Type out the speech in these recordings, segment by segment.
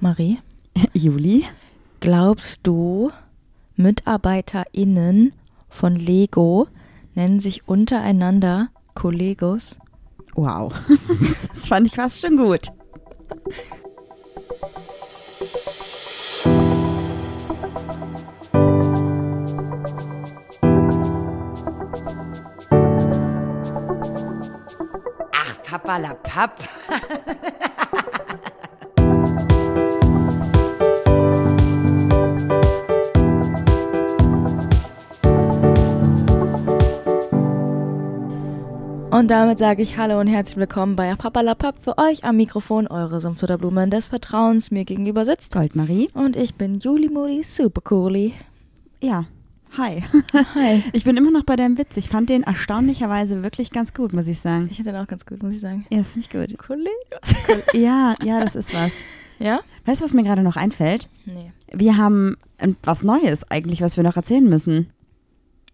Marie, Juli? glaubst du, MitarbeiterInnen von Lego nennen sich untereinander Kollegos? Wow. Das fand ich fast schon gut. Ach, Papa la Papp. Und damit sage ich Hallo und herzlich willkommen bei Papalapap für euch am Mikrofon, eure Sumpfsutterblumen des Vertrauens. Mir gegenüber sitzt Goldmarie? und ich bin Juli Moody Supercooli. Ja. Hi. Hi. Ich bin immer noch bei deinem Witz. Ich fand den erstaunlicherweise wirklich ganz gut, muss ich sagen. Ich finde den auch ganz gut, muss ich sagen. Ja, ist nicht gut. Kollege. Ja, ja, das ist was. Ja? Weißt du, was mir gerade noch einfällt? Nee. Wir haben ähm, was Neues eigentlich, was wir noch erzählen müssen.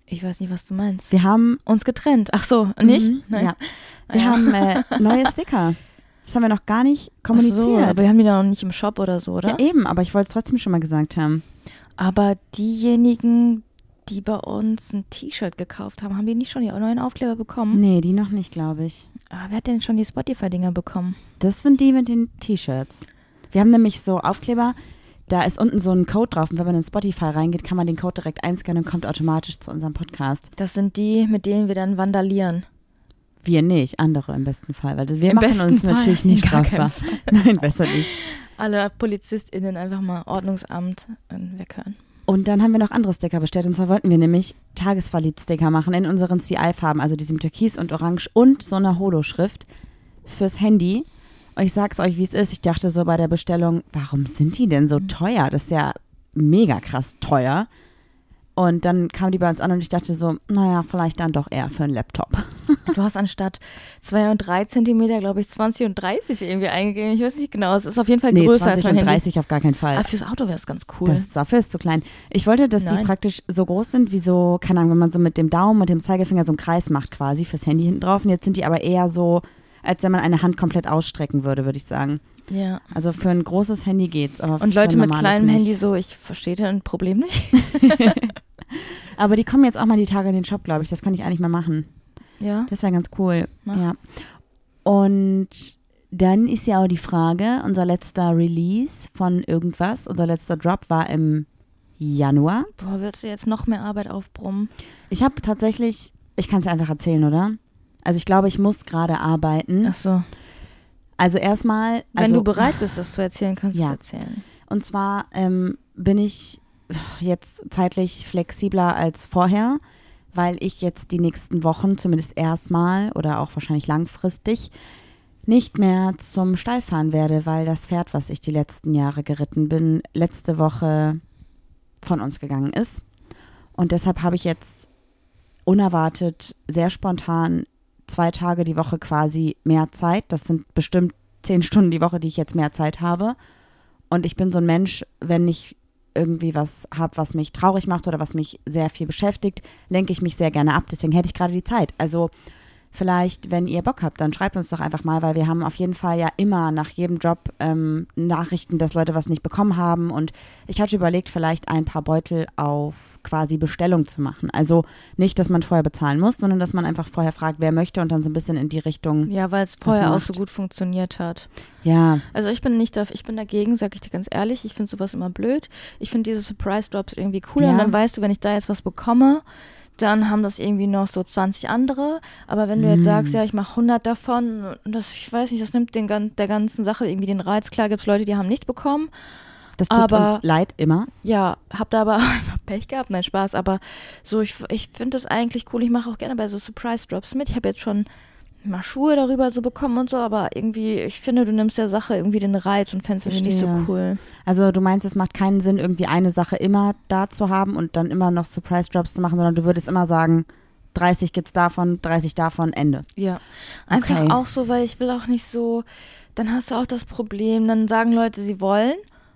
Ich weiß nicht, was du meinst. Wir haben Uns getrennt. Ach so, nicht? Mhm, Nein. Ja. Wir Ah, ja. haben äh, neue Sticker. Das haben wir noch gar nicht Ach so, kommuniziert. aber wir haben die noch nicht im Shop oder so, oder? ja, eben, aber ich wollte es trotzdem schon mal gesagt haben. Aber diejenigen, die bei uns ein T-Shirt gekauft haben, haben die nicht schon die neuen Aufkleber bekommen? Nee, die noch nicht, glaube ich. Ah, wer hat denn schon die Spotify-Dinger bekommen? Das sind die mit den T-Shirts. Wir haben nämlich so Aufkleber, da ist unten so ein Code drauf und wenn man in Spotify reingeht, kann man den Code direkt einscannen und kommt automatisch zu unserem Podcast. Das sind die, mit denen wir dann vandalieren. Wir nicht, andere im besten Fall, weil wir Im machen uns Fall, natürlich nicht strafbar. Nein, besser nicht. Alle PolizistInnen einfach mal Ordnungsamt weghören. Und dann haben wir noch andere Sticker bestellt. Und zwar wollten wir nämlich Tagesverliebt-Sticker machen in unseren CI-Farben, also diesem Türkis und Orange und so einer Holoschrift fürs Handy. Und ich sag's euch, wie es ist. Ich dachte so bei der Bestellung, warum sind die denn so teuer? Das ist ja mega krass teuer. Und dann kam die bei uns an und ich dachte so, naja, vielleicht dann doch eher für einen Laptop. Du hast anstatt 2 und 3 Zentimeter, glaube ich, 20 und 30 irgendwie eingegeben. Ich weiß nicht genau. Es ist auf jeden Fall Nee, größer 20 als mein und Handy. 30 auf gar keinen Fall. Ah, fürs Auto wäre es ganz cool. Das dafür ist zu klein. Ich wollte, dass die Nein. praktisch so groß sind wie so, keine Ahnung, wenn man so mit dem Daumen und dem Zeigefinger so einen Kreis macht quasi fürs Handy hinten drauf. Und jetzt sind die aber eher so, als wenn man eine Hand komplett ausstrecken würde, würde ich sagen. ja. Also für ein großes Handy geht's. Aber Und Leute mit kleinem nicht. Handy so, ich verstehe dein Problem nicht. Aber die kommen jetzt auch mal die Tage in den Shop, glaube ich. Das kann ich eigentlich mal machen. Ja. Das wäre ganz cool. Mach. Ja. Und dann ist ja auch die Frage, unser letzter Release von irgendwas, unser letzter Drop war im Januar. Boah, willst du jetzt noch mehr Arbeit aufbrummen? Ich habe tatsächlich, ich kann es einfach erzählen, oder? Also ich glaube, ich muss gerade arbeiten. Ach so. Also erstmal, Wenn also, du bereit bist, das zu erzählen, kannst du Ja. es erzählen. Und zwar ähm, bin ich jetzt zeitlich flexibler als vorher, weil ich jetzt die nächsten Wochen zumindest erstmal oder auch wahrscheinlich langfristig nicht mehr zum Stall fahren werde, weil das Pferd, was ich die letzten Jahre geritten bin, letzte Woche von uns gegangen ist. Und deshalb habe ich jetzt unerwartet, sehr spontan zwei Tage die Woche quasi mehr Zeit. Das sind bestimmt zehn Stunden die Woche, die ich jetzt mehr Zeit habe. Und ich bin so ein Mensch, wenn ich irgendwie was habe, was mich traurig macht oder was mich sehr viel beschäftigt, lenke ich mich sehr gerne ab. Deswegen hätte ich gerade die Zeit. Also vielleicht, wenn ihr Bock habt, dann schreibt uns doch einfach mal, weil wir haben auf jeden Fall ja immer nach jedem Job ähm, Nachrichten, dass Leute was nicht bekommen haben. Und ich hatte überlegt, vielleicht ein paar Beutel auf quasi Bestellung zu machen. Also nicht, dass man vorher bezahlen muss, sondern dass man einfach vorher fragt, wer möchte und dann so ein bisschen in die Richtung. Ja, weil es vorher auch so gut funktioniert hat. Ja, Also ich bin nicht dafür, ich bin dagegen, sag ich dir ganz ehrlich. Ich finde sowas immer blöd. Ich finde diese Surprise Drops irgendwie cooler Ja. und dann weißt du, wenn ich da jetzt was bekomme, dann haben das irgendwie noch so 20 andere. Aber wenn du jetzt sagst, ja, ich mache 100 davon, das, ich weiß nicht, das nimmt den, der ganzen Sache irgendwie den Reiz. Klar gibt es Leute, die haben nicht bekommen. das tut Aber- uns leid immer. Ja, hab da aber Pech gehabt, nein, Spaß. Aber so, ich, ich finde das eigentlich cool. Ich mache auch gerne bei so Surprise Drops mit. Ich habe jetzt schon mal Schuhe darüber so bekommen und so, aber irgendwie, ich finde, du nimmst der Sache irgendwie den Reiz und fändest irgendwie nicht so cool. Also du meinst, es macht keinen Sinn, irgendwie eine Sache immer da zu haben und dann immer noch Surprise Drops zu machen, sondern du würdest immer sagen, 30 gibt's davon, 30 davon, Ende. Ja. Einfach Okay. auch so, weil ich will auch nicht so, dann hast du auch das Problem, dann sagen Leute, sie wollen.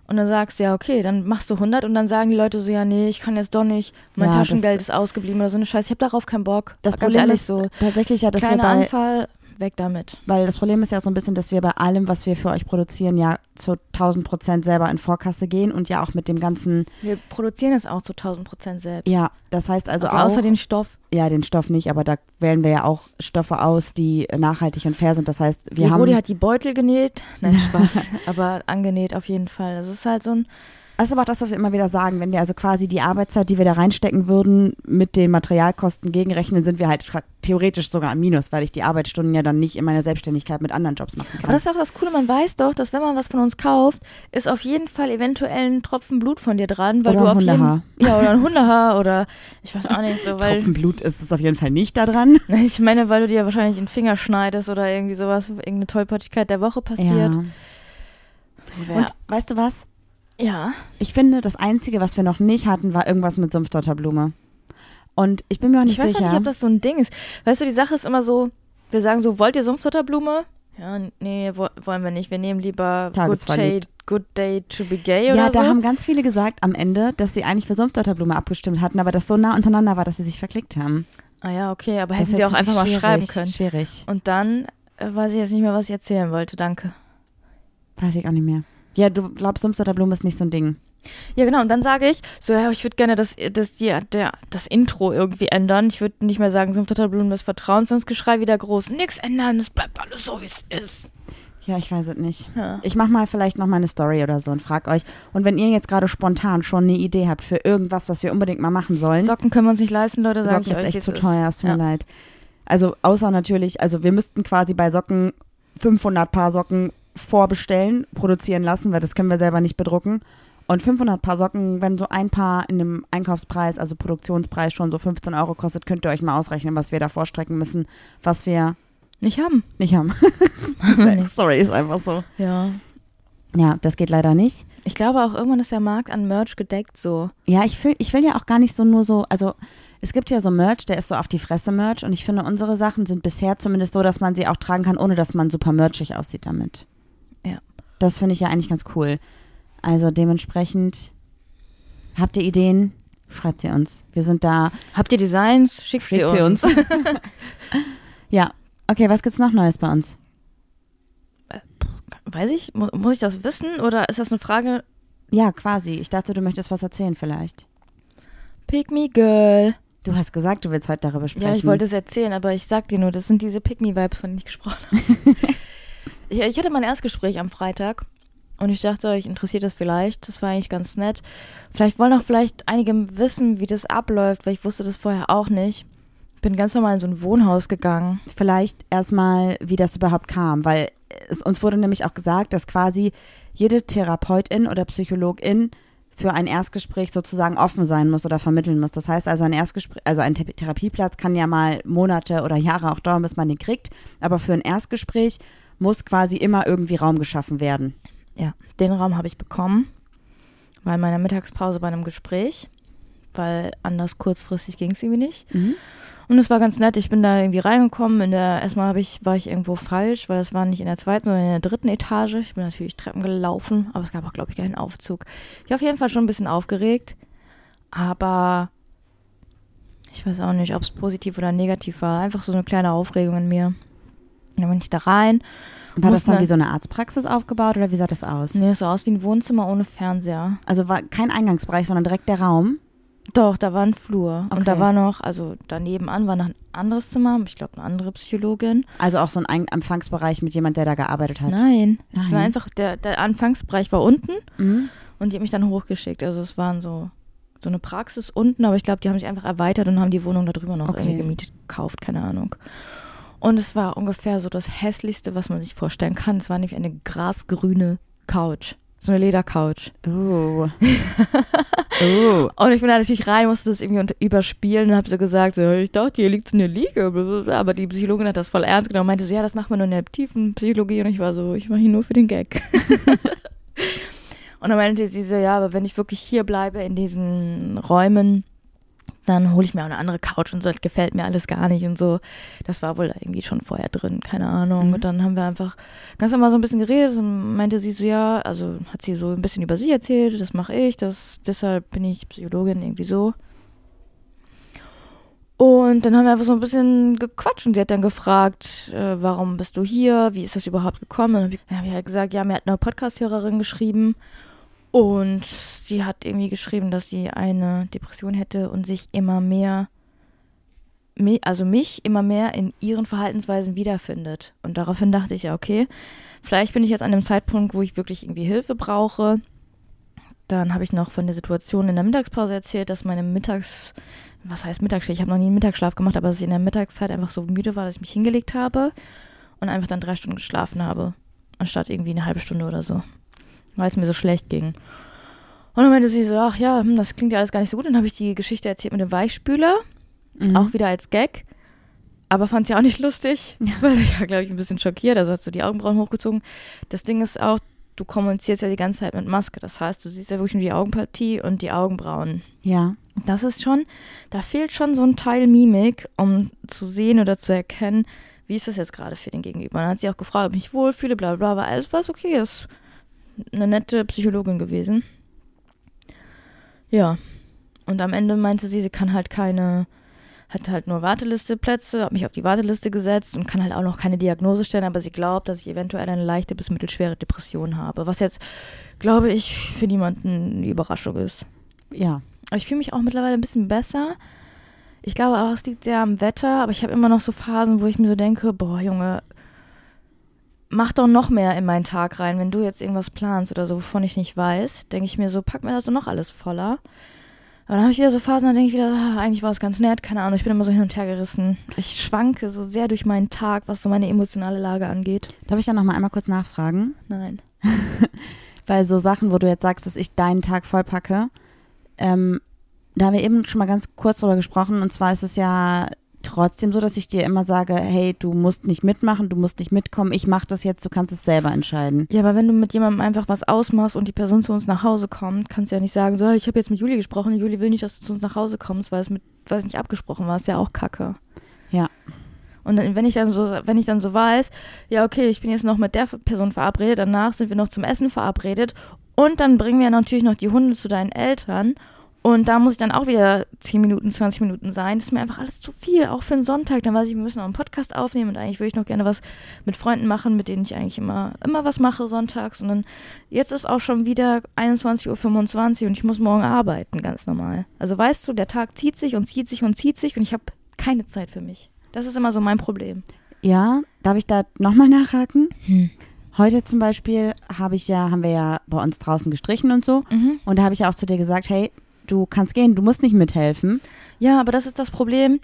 Und dann sagst du, ja, okay, dann machst du 100 und dann sagen die Leute so, ja, nee, ich kann jetzt doch nicht, mein Ja, Taschengeld ist ausgeblieben oder so eine Scheiße. Ich habe darauf keinen Bock. Das Ganz Problem ehrlich ist so. tatsächlich ja, dass wir Kleine bei Anzahl weg damit. Weil das Problem ist ja so ein bisschen, dass wir bei allem, was wir für euch produzieren, ja zu 1000 Prozent selber in Vorkasse gehen und ja auch mit dem ganzen, Wir produzieren es auch zu 1000 Prozent selbst. ja, das heißt also, Also, auch, außer den Stoff. ja, den Stoff nicht, aber da wählen wir ja auch Stoffe aus, die nachhaltig und fair sind. Das heißt, wir die haben, Rodi hat die Beutel genäht. Nein, Spaß. aber angenäht auf jeden Fall. Das ist halt so ein. Das ist aber auch das, was wir immer wieder sagen, wenn wir also quasi die Arbeitszeit, die wir da reinstecken würden, mit den Materialkosten gegenrechnen, sind wir halt theoretisch sogar am Minus, weil ich die Arbeitsstunden ja dann nicht in meiner Selbstständigkeit mit anderen Jobs machen Aber kann. das ist auch das Coole, man weiß doch, dass wenn man was von uns kauft, ist auf jeden Fall eventuell ein Tropfen Blut von dir dran, weil Oder du ein auf Hundehaar. jeden Ja, oder ein Hundehaar oder ich weiß auch nicht so, weil Tropfen Blut ist es auf jeden Fall nicht da dran. ich meine, weil du dir wahrscheinlich einen Finger schneidest oder irgendwie sowas, irgendeine Tollpatschigkeit der Woche passiert. Ja. Und weißt du was? Ja. Ich finde, das Einzige, was wir noch nicht hatten, war irgendwas mit Sumpfdotterblume. Und ich bin mir auch nicht Ich weiß auch sicher. nicht, ob das so ein Ding ist. Weißt du, die Sache ist immer so, wir sagen so, wollt ihr Sumpfdotterblume? Ja, nee, wo, wollen wir nicht. Wir nehmen lieber Good. Day, Good Day to be gay ja, oder da so. haben ganz viele gesagt am Ende, dass sie eigentlich für Sumpfdotterblume abgestimmt hatten, aber das so nah untereinander war, dass sie sich verklickt haben. ah ja, okay, aber Das hätten sie auch einfach mal schreiben können. Schwierig. Und dann äh, weiß ich jetzt nicht mehr, was ich erzählen wollte. Danke. Weiß ich auch nicht mehr. Ja, du glaubst, Sumpfdotterblume ist nicht so ein Ding. Ja, genau. Und dann sage ich, so, ja, ich würde gerne das, das, die, der, das Intro irgendwie ändern. Ich würde nicht mehr sagen, Sumpfdotterblumen des Vertrauens, sonst Geschrei wieder groß. Nix ändern, es bleibt alles so, wie es ist. Ja, ich weiß es nicht. Ja. Ich mach mal vielleicht noch mal eine Story oder so und frag euch. Und wenn ihr jetzt gerade spontan schon eine Idee habt für irgendwas, was wir unbedingt mal machen sollen, Socken können wir uns nicht leisten, Leute, sage Socken ich ist euch. echt zu teuer, es tut Ja. mir leid. Also außer natürlich, also wir müssten quasi bei Socken 500 Paar Socken vorbestellen, produzieren lassen, weil das können wir selber nicht bedrucken. Und 500 Paar Socken, wenn so ein Paar in dem Einkaufspreis, also Produktionspreis schon so 15 Euro kostet, könnt ihr euch mal ausrechnen, was wir da vorstrecken müssen, was wir Nicht haben. nicht haben. Sorry, ist einfach so. Ja. Ja, das geht leider nicht. Ich glaube auch, irgendwann ist der Markt an Merch gedeckt so. Ja, ich will, ich will ja auch gar nicht so nur so, also es gibt ja so Merch, der ist so auf die Fresse Merch und ich finde, unsere Sachen sind bisher zumindest so, dass man sie auch tragen kann, ohne dass man super merchig aussieht damit. Das finde ich ja eigentlich ganz cool. Also dementsprechend, habt ihr Ideen? Schreibt sie uns. Wir sind da. Habt ihr Designs? Schickt, Schickt sie uns. ja. Okay, was gibt's noch Neues bei uns? Weiß ich, mu muss ich das wissen oder ist das eine Frage? Ja, quasi. Ich dachte, du möchtest was erzählen vielleicht. Pick me girl. Du hast gesagt, du willst heute darüber sprechen. Ja, ich wollte es erzählen, aber ich sag dir nur, das sind diese Pick me Vibes, von denen ich gesprochen habe. ich, ich hatte mein Erstgespräch am Freitag und ich dachte, euch interessiert das vielleicht. Das war eigentlich ganz nett. Vielleicht wollen auch vielleicht einige wissen, wie das abläuft, weil ich wusste das vorher auch nicht. Bin ganz normal in so ein Wohnhaus gegangen. vielleicht erstmal, wie das überhaupt kam, weil es, uns wurde nämlich auch gesagt, dass quasi jede Therapeutin oder Psychologin für ein Erstgespräch sozusagen offen sein muss oder vermitteln muss. Das heißt also ein Erstgespräch, also ein Thera- Therapieplatz kann ja mal Monate oder Jahre auch dauern, bis man den kriegt, aber für ein Erstgespräch muss quasi immer irgendwie Raum geschaffen werden. Ja, den Raum habe ich bekommen, in meiner Mittagspause bei einem Gespräch, weil anders kurzfristig ging es irgendwie nicht. Und es war ganz nett. Ich bin da irgendwie reingekommen. In der erstmal habe ich war ich irgendwo falsch, weil es war nicht in der zweiten, sondern in der dritten Etage. Ich bin natürlich Treppen gelaufen, aber es gab auch glaube ich keinen Aufzug. Ich war auf jeden Fall schon ein bisschen aufgeregt, aber ich weiß auch nicht, ob es positiv oder negativ war. Einfach so eine kleine Aufregung in mir. Dann bin ich da rein. War das dann wie so eine Arztpraxis aufgebaut oder wie sah das aus? Nee, es sah aus wie ein Wohnzimmer ohne Fernseher. Also war kein Eingangsbereich, sondern direkt der Raum. Doch, da war ein Flur. Okay. Und da war noch, also daneben an war noch ein anderes Zimmer, ich glaube eine andere Psychologin. Also auch so ein Empfangsbereich mit jemand, der da gearbeitet hat. Nein, es war Nein. einfach, der, der Anfangsbereich war unten Mhm. und die haben mich dann hochgeschickt. Also es waren so, so eine Praxis unten, aber ich glaube, die haben sich einfach erweitert und haben die Wohnung da drüber noch Okay. gemietet, gekauft, keine Ahnung. Und es war ungefähr so das hässlichste, was man sich vorstellen kann. Es war nämlich eine grasgrüne Couch. So eine Ledercouch. Oh. oh. Und ich bin da natürlich rein, musste das irgendwie überspielen und habe so gesagt, so, ich dachte, hier liegt so eine Liege. blablabla. Aber die Psychologin hat das voll ernst genommen und meinte so, ja, das macht man nur in der tiefen Psychologie. Und ich war so, ich mache hier nur für den Gag. und dann meinte sie so, ja, aber wenn ich wirklich hier bleibe in diesen Räumen, dann hole ich mir auch eine andere Couch und so, das gefällt mir alles gar nicht und so. Das war wohl irgendwie schon vorher drin, keine Ahnung. Mhm. Und dann haben wir einfach ganz normal so ein bisschen geredet und meinte sie so, ja, also hat sie so ein bisschen über sich erzählt, das mache ich, das, deshalb bin ich Psychologin, irgendwie so. Und dann haben wir einfach so ein bisschen gequatscht und sie hat dann gefragt, äh, warum bist du hier? Wie ist das überhaupt gekommen? Und dann habe ich halt gesagt, ja, mir hat eine Podcast-Hörerin geschrieben und sie hat irgendwie geschrieben, dass sie eine Depression hätte und sich immer mehr, me- also mich immer mehr in ihren Verhaltensweisen wiederfindet. Und daraufhin dachte ich, ja, okay, vielleicht bin ich jetzt an dem Zeitpunkt, wo ich wirklich irgendwie Hilfe brauche. Dann habe ich noch von der Situation in der Mittagspause erzählt, dass meine Mittags, was heißt Mittagsschlaf? Ich habe noch nie einen Mittagsschlaf gemacht, aber dass ich in der Mittagszeit einfach so müde war, dass ich mich hingelegt habe und einfach dann drei Stunden geschlafen habe, anstatt irgendwie eine halbe Stunde oder so, weil es mir so schlecht ging. Und dann meinte sie so, ach ja, hm, das klingt ja alles gar nicht so gut. Dann habe ich die Geschichte erzählt mit dem Weichspüler, Mhm. auch wieder als Gag, aber fand sie auch nicht lustig, weil sie war, glaube ich, ein bisschen schockiert, also hat so die Augenbrauen hochgezogen. Das Ding ist auch, du kommunizierst ja die ganze Zeit mit Maske, das heißt, du siehst ja wirklich nur die Augenpartie und die Augenbrauen. Ja. Das ist schon, da fehlt schon so ein Teil Mimik, um zu sehen oder zu erkennen, wie ist das jetzt gerade für den Gegenüber. Und dann hat sie auch gefragt, ob ich mich wohlfühle, bla bla bla, aber alles war okay, ist eine nette Psychologin gewesen. Ja. Und am Ende meinte sie, sie kann halt keine, hat halt nur Wartelisteplätze, hat mich auf die Warteliste gesetzt und kann halt auch noch keine Diagnose stellen, aber sie glaubt, dass ich eventuell eine leichte bis mittelschwere Depression habe. Was jetzt, glaube ich, für niemanden eine Überraschung ist. Ja. Aber ich fühle mich auch mittlerweile ein bisschen besser. Ich glaube auch, es liegt sehr am Wetter, aber ich habe immer noch so Phasen, wo ich mir so denke, boah, Junge, mach doch noch mehr in meinen Tag rein. Wenn du jetzt irgendwas planst oder so, wovon ich nicht weiß, denke ich mir so, pack mir das doch noch alles voller. Aber dann habe ich wieder so Phasen, da denke ich wieder, ah, eigentlich war es ganz nett, keine Ahnung, ich bin immer so hin und her gerissen. Ich schwanke so sehr durch meinen Tag, was so meine emotionale Lage angeht. Darf ich da noch mal einmal kurz nachfragen? Nein. Bei so Sachen, wo du jetzt sagst, dass ich deinen Tag vollpacke, ähm, da haben wir eben schon mal ganz kurz drüber gesprochen. Und zwar ist es ja trotzdem so, dass ich dir immer sage, hey, du musst nicht mitmachen, du musst nicht mitkommen, ich mache das jetzt, du kannst es selber entscheiden. Ja, aber wenn du mit jemandem einfach was ausmachst und die Person zu uns nach Hause kommt, kannst du ja nicht sagen, so, ich habe jetzt mit Juli gesprochen Juli will nicht, dass du zu uns nach Hause kommst, weil es mit, weil es nicht abgesprochen war, ist ja auch Kacke. Ja. Und dann, wenn ich dann so, wenn ich dann so weiß, ja, okay, ich bin jetzt noch mit der Person verabredet, danach sind wir noch zum Essen verabredet und dann bringen wir natürlich noch die Hunde zu deinen Eltern und da muss ich dann auch wieder 10 Minuten, 20 Minuten sein. Das ist mir einfach alles zu viel, auch für einen Sonntag. Dann weiß ich, wir müssen noch einen Podcast aufnehmen und eigentlich würde ich noch gerne was mit Freunden machen, mit denen ich eigentlich immer, immer was mache sonntags. Und dann, jetzt ist auch schon wieder 21.25 Uhr und ich muss morgen arbeiten, ganz normal. Also weißt du, der Tag zieht sich und zieht sich und zieht sich und ich habe keine Zeit für mich. Das ist immer so mein Problem. Ja, darf ich da nochmal nachhaken? Hm. Heute zum Beispiel habe ich ja, haben wir ja bei uns draußen gestrichen und so. Mhm. Und da habe ich ja auch zu dir gesagt, hey, du kannst gehen, du musst nicht mithelfen. Ja, aber das ist das Problem.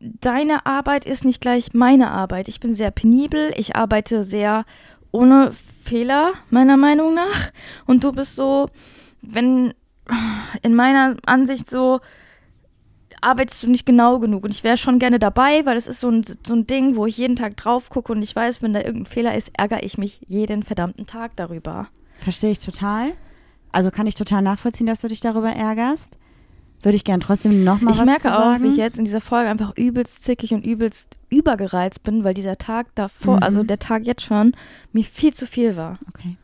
Deine Arbeit ist nicht gleich meine Arbeit. Ich bin sehr penibel, ich arbeite sehr ohne Fehler, meiner Meinung nach. Und du bist so, wenn in meiner Ansicht so, arbeitest du nicht genau genug. Und ich wäre schon gerne dabei, weil es ist so ein, so ein Ding, wo ich jeden Tag drauf gucke und ich weiß, wenn da irgendein Fehler ist, ärgere ich mich jeden verdammten Tag darüber. Verstehe ich total. Also kann ich total nachvollziehen, dass du dich darüber ärgerst. Würde ich gern trotzdem nochmal was Ich merke auch, sagen. wie ich jetzt in dieser Folge einfach übelst zickig und übelst übergereizt bin, weil dieser Tag davor, Mhm. also der Tag jetzt schon, mir viel zu viel war. Okay.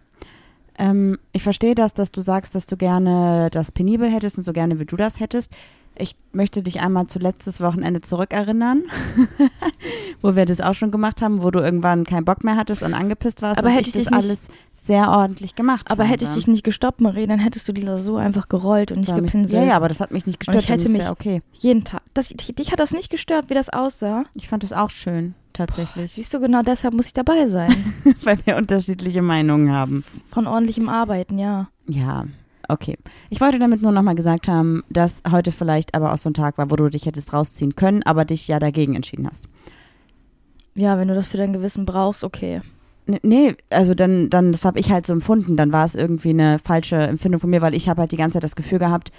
Ähm, ich verstehe das, dass du sagst, dass du gerne das penibel hättest und so gerne, wie du das hättest. Ich möchte dich einmal zu letztes Wochenende zurückerinnern, wo wir das auch schon gemacht haben, wo du irgendwann keinen Bock mehr hattest und angepisst warst Aber hätte ich ich das alles sehr ordentlich gemacht Aber hätte ich dich nicht gestoppt, Marie, dann hättest du die so einfach gerollt und nicht mich- gepinselt. Ja, ja, aber das hat mich nicht gestört. ich hätte mich- ja okay. Jeden Tag. Das, dich hat das nicht gestört, wie das aussah. Ich fand es auch schön, tatsächlich, Siehst du, genau deshalb muss ich dabei sein. weil wir unterschiedliche Meinungen haben. Von ordentlichem Arbeiten, ja. Ja, okay. Ich wollte damit nur nochmal gesagt haben, dass heute vielleicht aber auch so ein Tag war, wo du dich hättest rausziehen können, aber dich ja dagegen entschieden hast. Ja, wenn du das für dein Gewissen brauchst, okay. Nee, also dann, dann das habe ich halt so empfunden. Dann war es irgendwie eine falsche Empfindung von mir, weil ich habe halt die ganze Zeit das Gefühl gehabt,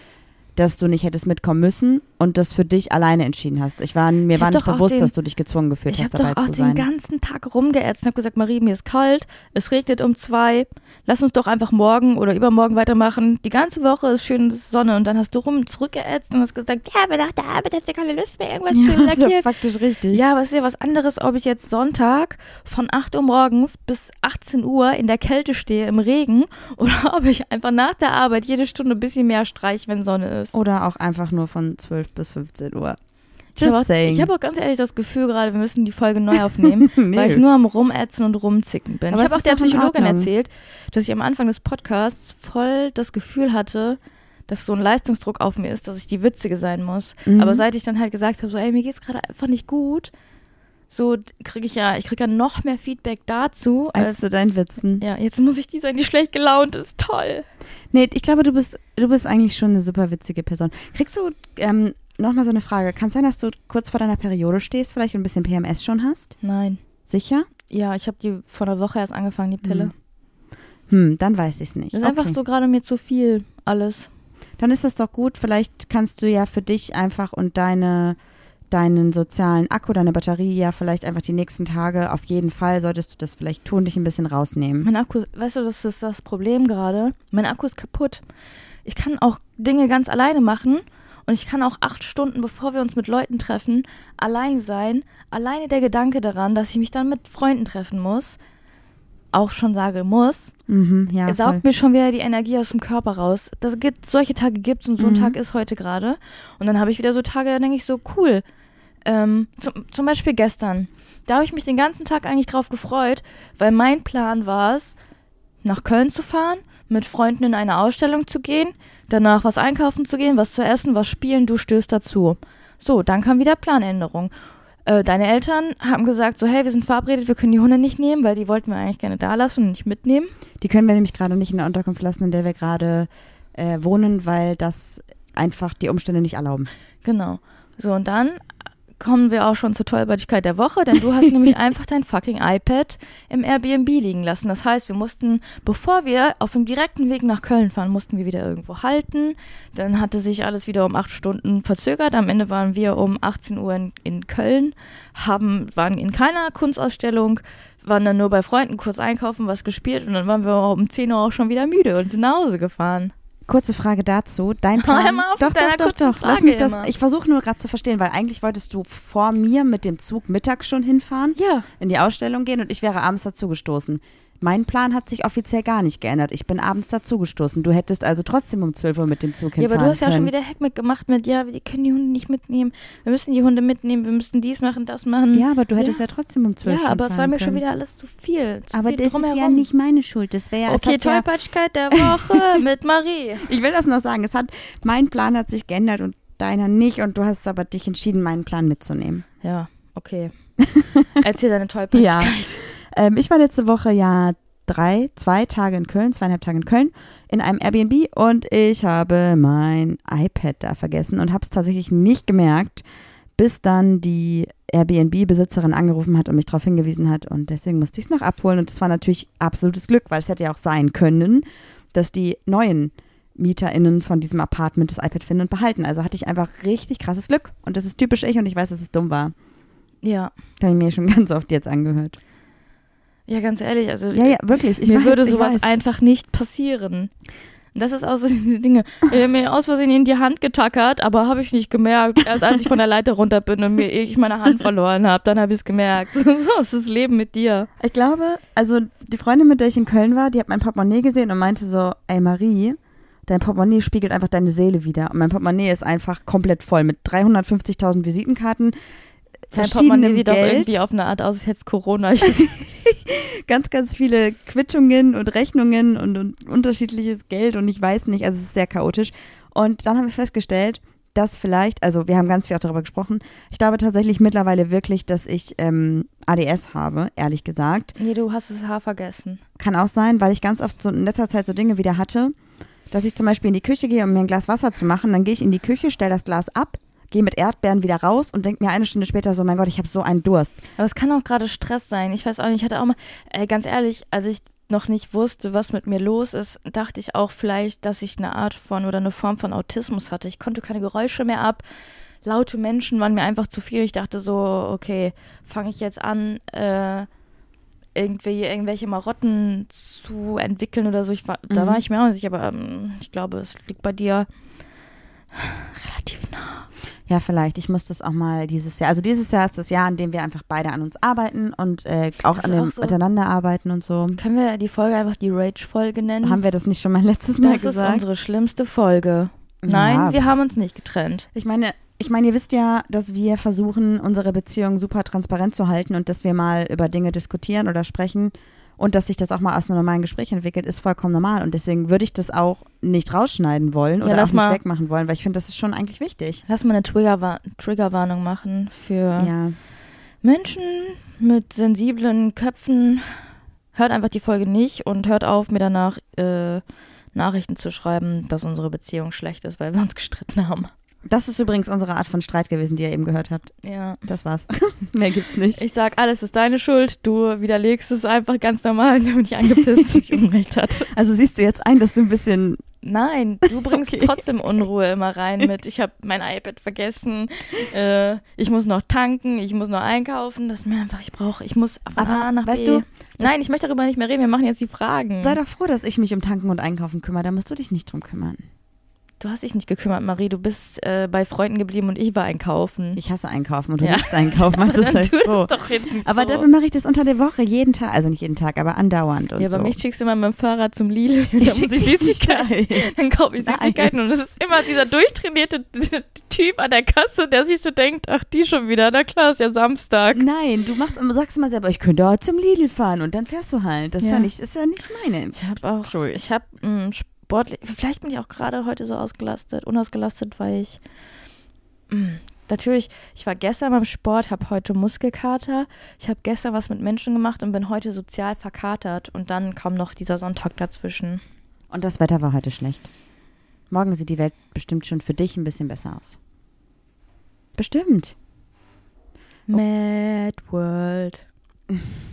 dass du nicht hättest mitkommen müssen und das für dich alleine entschieden hast. Ich war mir Ich war nicht bewusst, den- dass du dich gezwungen gefühlt Ich hast, habe dabei doch auch zu den sein. ganzen Tag rumgeätzt und habe gesagt, Marie, mir ist kalt, es regnet um zwei, lass uns doch einfach morgen oder übermorgen weitermachen. Die ganze Woche ist schön Sonne und dann hast du rum zurückgeätzt und hast gesagt, ja, aber nach der Arbeit hast du keine Lust mehr, irgendwas Ja, zu ist ja lackieren. faktisch richtig. Ja, aber es ist ja was anderes, ob ich jetzt Sonntag von 8 Uhr morgens bis 18 Uhr in der Kälte stehe, im Regen, oder ob ich einfach nach der Arbeit jede Stunde ein bisschen mehr streich, wenn Sonne ist. Oder auch einfach nur von 12 bis 15 Uhr. Ich habe auch, ich hab auch ganz ehrlich das Gefühl gerade, wir müssen die Folge neu aufnehmen, Nee. weil ich nur am Rumätzen und Rumzicken bin. Aber ich habe auch ist der Psychologin erzählt, dass ich am Anfang des Podcasts voll das Gefühl hatte, dass so ein Leistungsdruck auf mir ist, dass ich die Witzige sein muss. Mhm. Aber seit ich dann halt gesagt habe, so, ey, mir geht's gerade einfach nicht gut, so kriege ich ja, ich kriege ja noch mehr Feedback dazu, als als, zu deinen Witzen. ja, jetzt muss ich die sein, die schlecht gelaunt ist, toll. Nee, ich glaube, du bist, du bist eigentlich schon eine super witzige Person. Kriegst du, ähm, nochmal so eine Frage. Kann es sein, dass du kurz vor deiner Periode stehst, vielleicht und ein bisschen PMS schon hast? Nein. Sicher? Ja, ich habe die vor einer Woche erst angefangen, die Pille. Hm, dann weiß ich es nicht. Das ist einfach Okay. so gerade mir zu viel alles. Dann ist das doch gut. Vielleicht kannst du ja für dich einfach und deine, deinen sozialen Akku, deine Batterie ja vielleicht einfach die nächsten Tage, auf jeden Fall solltest du das vielleicht tun, dich ein bisschen rausnehmen. Mein Akku, weißt du, das ist das Problem gerade. Mein Akku ist kaputt. Ich kann auch Dinge ganz alleine machen und ich kann auch acht Stunden, bevor wir uns mit Leuten treffen, allein sein. Alleine der Gedanke daran, dass ich mich dann mit Freunden treffen muss, auch schon sage muss, Mhm, ja, er voll. saugt mir schon wieder die Energie aus dem Körper raus. Das gibt, solche Tage gibt's und so ein Mhm. Tag ist heute gerade. Und dann habe ich wieder so Tage, da denke ich so, cool. Ähm, zum, zum Beispiel gestern. Da habe ich mich den ganzen Tag eigentlich drauf gefreut, weil mein Plan war es, nach Köln zu fahren, mit Freunden in eine Ausstellung zu gehen, danach was einkaufen zu gehen, was zu essen, was spielen, du stößt dazu. So, dann kam wieder Planänderung. Äh, deine Eltern haben gesagt, so, hey, wir sind verabredet, wir können die Hunde nicht nehmen, weil die wollten wir eigentlich gerne da lassen und nicht mitnehmen. Die können wir nämlich gerade nicht in der Unterkunft lassen, in der wir gerade äh, wohnen, weil das einfach die Umstände nicht erlauben. Genau. So, und dann kommen wir auch schon zur Tollpatschigkeit der Woche, denn du hast nämlich einfach dein fucking iPad im Airbnb liegen lassen. Das heißt, wir mussten, bevor wir auf dem direkten Weg nach Köln fahren, mussten wir wieder irgendwo halten. Dann hatte sich alles wieder um acht Stunden verzögert. Am Ende waren wir um 18 Uhr in, in Köln, haben, waren in keiner Kunstausstellung, waren dann nur bei Freunden kurz einkaufen, was gespielt und dann waren wir um 10 Uhr auch schon wieder müde und sind nach Hause gefahren. Kurze Frage dazu. Dein Plan. mal auf doch, doch, doch, doch. Lass Frage mich das. immer. Ich versuche nur gerade zu verstehen, weil eigentlich wolltest du vor mir mit dem Zug mittags schon hinfahren, Ja. in die Ausstellung gehen und ich wäre abends dazugestoßen. Mein Plan hat sich offiziell gar nicht geändert. Ich bin abends dazugestoßen. Du hättest also trotzdem um 12 Uhr mit dem Zug Ja, hinfahren aber du hast ja können. schon wieder Heck mitgemacht mit, ja, wir können die Hunde nicht mitnehmen. Wir müssen die Hunde mitnehmen, wir müssen dies machen, das machen. Ja, aber du hättest ja, trotzdem um 12 Ja, schon aber es war mir schon können. wieder alles zu viel. Zu Aber viel das ist drumherum. ja nicht meine Schuld. Das wäre ja. Okay, hat ja, der Woche mit Marie. Ich will das noch sagen. Es hat, mein Plan hat sich geändert und deiner nicht. Und du hast aber dich entschieden, meinen Plan mitzunehmen. Ja, okay. Erzähl deine Tollpatschigkeit. Ähm, ich war letzte Woche ja drei, zwei Tage in Köln, zweieinhalb Tage in Köln, in einem Airbnb und ich habe mein iPad da vergessen und habe es tatsächlich nicht gemerkt, bis dann die Airbnb-Besitzerin angerufen hat und mich darauf hingewiesen hat und deswegen musste ich es noch abholen und das war natürlich absolutes Glück, weil es hätte ja auch sein können, dass die neuen MieterInnen von diesem Apartment das iPad finden und behalten. Also hatte ich einfach richtig krasses Glück und das ist typisch ich und ich weiß, dass es dumm war. Ja. Das habe ich mir schon ganz oft jetzt angehört. Ja, ganz ehrlich, also Ja, ja, wirklich. Ich mir weiß, würde sowas einfach nicht passieren. Und das ist auch so diese Dinge. Ich habe mir aus Versehen in die Hand getackert, aber habe ich nicht gemerkt. Erst als ich von der Leiter runter bin und mir ich meine Hand verloren habe, dann habe ich es gemerkt. So ist das Leben mit dir. Ich glaube, also die Freundin, mit der ich in Köln war, die hat mein Portemonnaie gesehen und meinte so, ey Marie, dein Portemonnaie spiegelt einfach deine Seele wieder. Und mein Portemonnaie ist einfach komplett voll mit 350.000 Visitenkarten, Verschiedenem Portemonnaie sieht auch Geld, irgendwie auf eine Art aus, als hätte es Corona. ganz, ganz viele Quittungen und Rechnungen und, und unterschiedliches Geld und ich weiß nicht, also es ist sehr chaotisch. Und dann haben wir festgestellt, dass vielleicht, also wir haben ganz viel auch darüber gesprochen, ich glaube tatsächlich mittlerweile wirklich, dass ich ähm, ADS habe, ehrlich gesagt. nee, du hast das Haar vergessen. Kann auch sein, weil ich ganz oft so in letzter Zeit so Dinge wieder hatte, dass ich zum Beispiel in die Küche gehe, um mir ein Glas Wasser zu machen. Dann gehe ich in die Küche, stelle das Glas ab, gehe mit Erdbeeren wieder raus und denke mir eine Stunde später so, mein Gott, ich habe so einen Durst. Aber es kann auch gerade Stress sein. Ich weiß auch nicht, ich hatte auch mal, ey, ganz ehrlich, als ich noch nicht wusste, was mit mir los ist, dachte ich auch vielleicht, dass ich eine Art von oder eine Form von Autismus hatte. Ich konnte keine Geräusche mehr ab. Laute Menschen waren mir einfach zu viel. Ich dachte so, okay, fange ich jetzt an, äh, irgendwie irgendwelche Marotten zu entwickeln oder so. Ich war, Da Mhm. war ich mir auch nicht sicher, aber ähm, ich glaube, es liegt bei dir relativ nah. Ja, vielleicht. Ich muss das auch mal dieses Jahr. Also dieses Jahr ist das Jahr, in dem wir einfach beide an uns arbeiten und äh, auch Das an dem auch so- Miteinander arbeiten und so. Können wir die Folge einfach die Rage-Folge nennen? Haben wir das nicht schon mal letztes Mal das ist gesagt? unsere schlimmste Folge. Nein, Ja, wir haben uns nicht getrennt. Ich meine, ich meine, ihr wisst ja, dass wir versuchen, unsere Beziehung super transparent zu halten und dass wir mal über Dinge diskutieren oder sprechen und dass sich das auch mal aus einem normalen Gespräch entwickelt, ist vollkommen normal. Und deswegen würde ich das auch nicht rausschneiden wollen Ja, oder auch nicht mal. wegmachen wollen, weil ich finde, das ist schon eigentlich wichtig. Lass mal eine Triggerwa Triggerwarnung machen für Ja. Menschen mit sensiblen Köpfen. Hört einfach die Folge nicht und hört auf, mir danach äh, Nachrichten zu schreiben, dass unsere Beziehung schlecht ist, weil wir uns gestritten haben. Das ist übrigens unsere Art von Streit gewesen, die ihr eben gehört habt. Ja. Das war's. Mehr gibt's nicht. Ich sag, alles ist deine Schuld, du widerlegst es einfach ganz normal, damit ich angepisst, dass ich Unrecht hatte. Also siehst du jetzt ein, dass du ein bisschen. Nein, du bringst Okay. trotzdem Unruhe immer rein mit, ich habe mein iPad vergessen, äh, ich muss noch tanken, ich muss noch einkaufen, das ist mir einfach, ich brauche, ich muss von Aber, A nach weißt B. du, Nein, ich möchte darüber nicht mehr reden, wir machen jetzt die Fragen. Sei doch froh, dass ich mich um Tanken und Einkaufen kümmere. Da musst du dich nicht drum kümmern. Du hast dich nicht gekümmert, Marie, du bist äh, bei Freunden geblieben und ich war einkaufen. Ich hasse Einkaufen und du Ja. liebst Einkaufen. Aber Also dann sei tu froh. das doch jetzt nicht Aber so. dafür mache ich das unter der Woche jeden Tag. Also nicht jeden Tag, aber andauernd. Und ja, bei so. mich schickst du immer mit dem Fahrrad zum Lidl, Ich da schick muss ich Süßigkeiten. Dann kaufe ich. Süßigkeiten und es ist immer dieser durchtrainierte Typ an der Kasse, der sich so denkt, ach, die schon wieder, na klar, ist ja Samstag. Nein, du machst, sagst immer selber, ich könnte auch zum Lidl fahren und dann fährst du halt. Das ist Ja. ja nicht, ist ja nicht meine. Ich habe auch, ich habe mh, sportlich, vielleicht bin ich auch gerade heute so ausgelastet, unausgelastet, weil ich mh, natürlich, ich war gestern beim Sport, habe heute Muskelkater, ich habe gestern was mit Menschen gemacht und bin heute sozial verkatert und dann kam noch dieser Sonntag dazwischen. Und das Wetter war heute schlecht. Morgen sieht die Welt bestimmt schon für dich ein bisschen besser aus. Bestimmt. Mad World.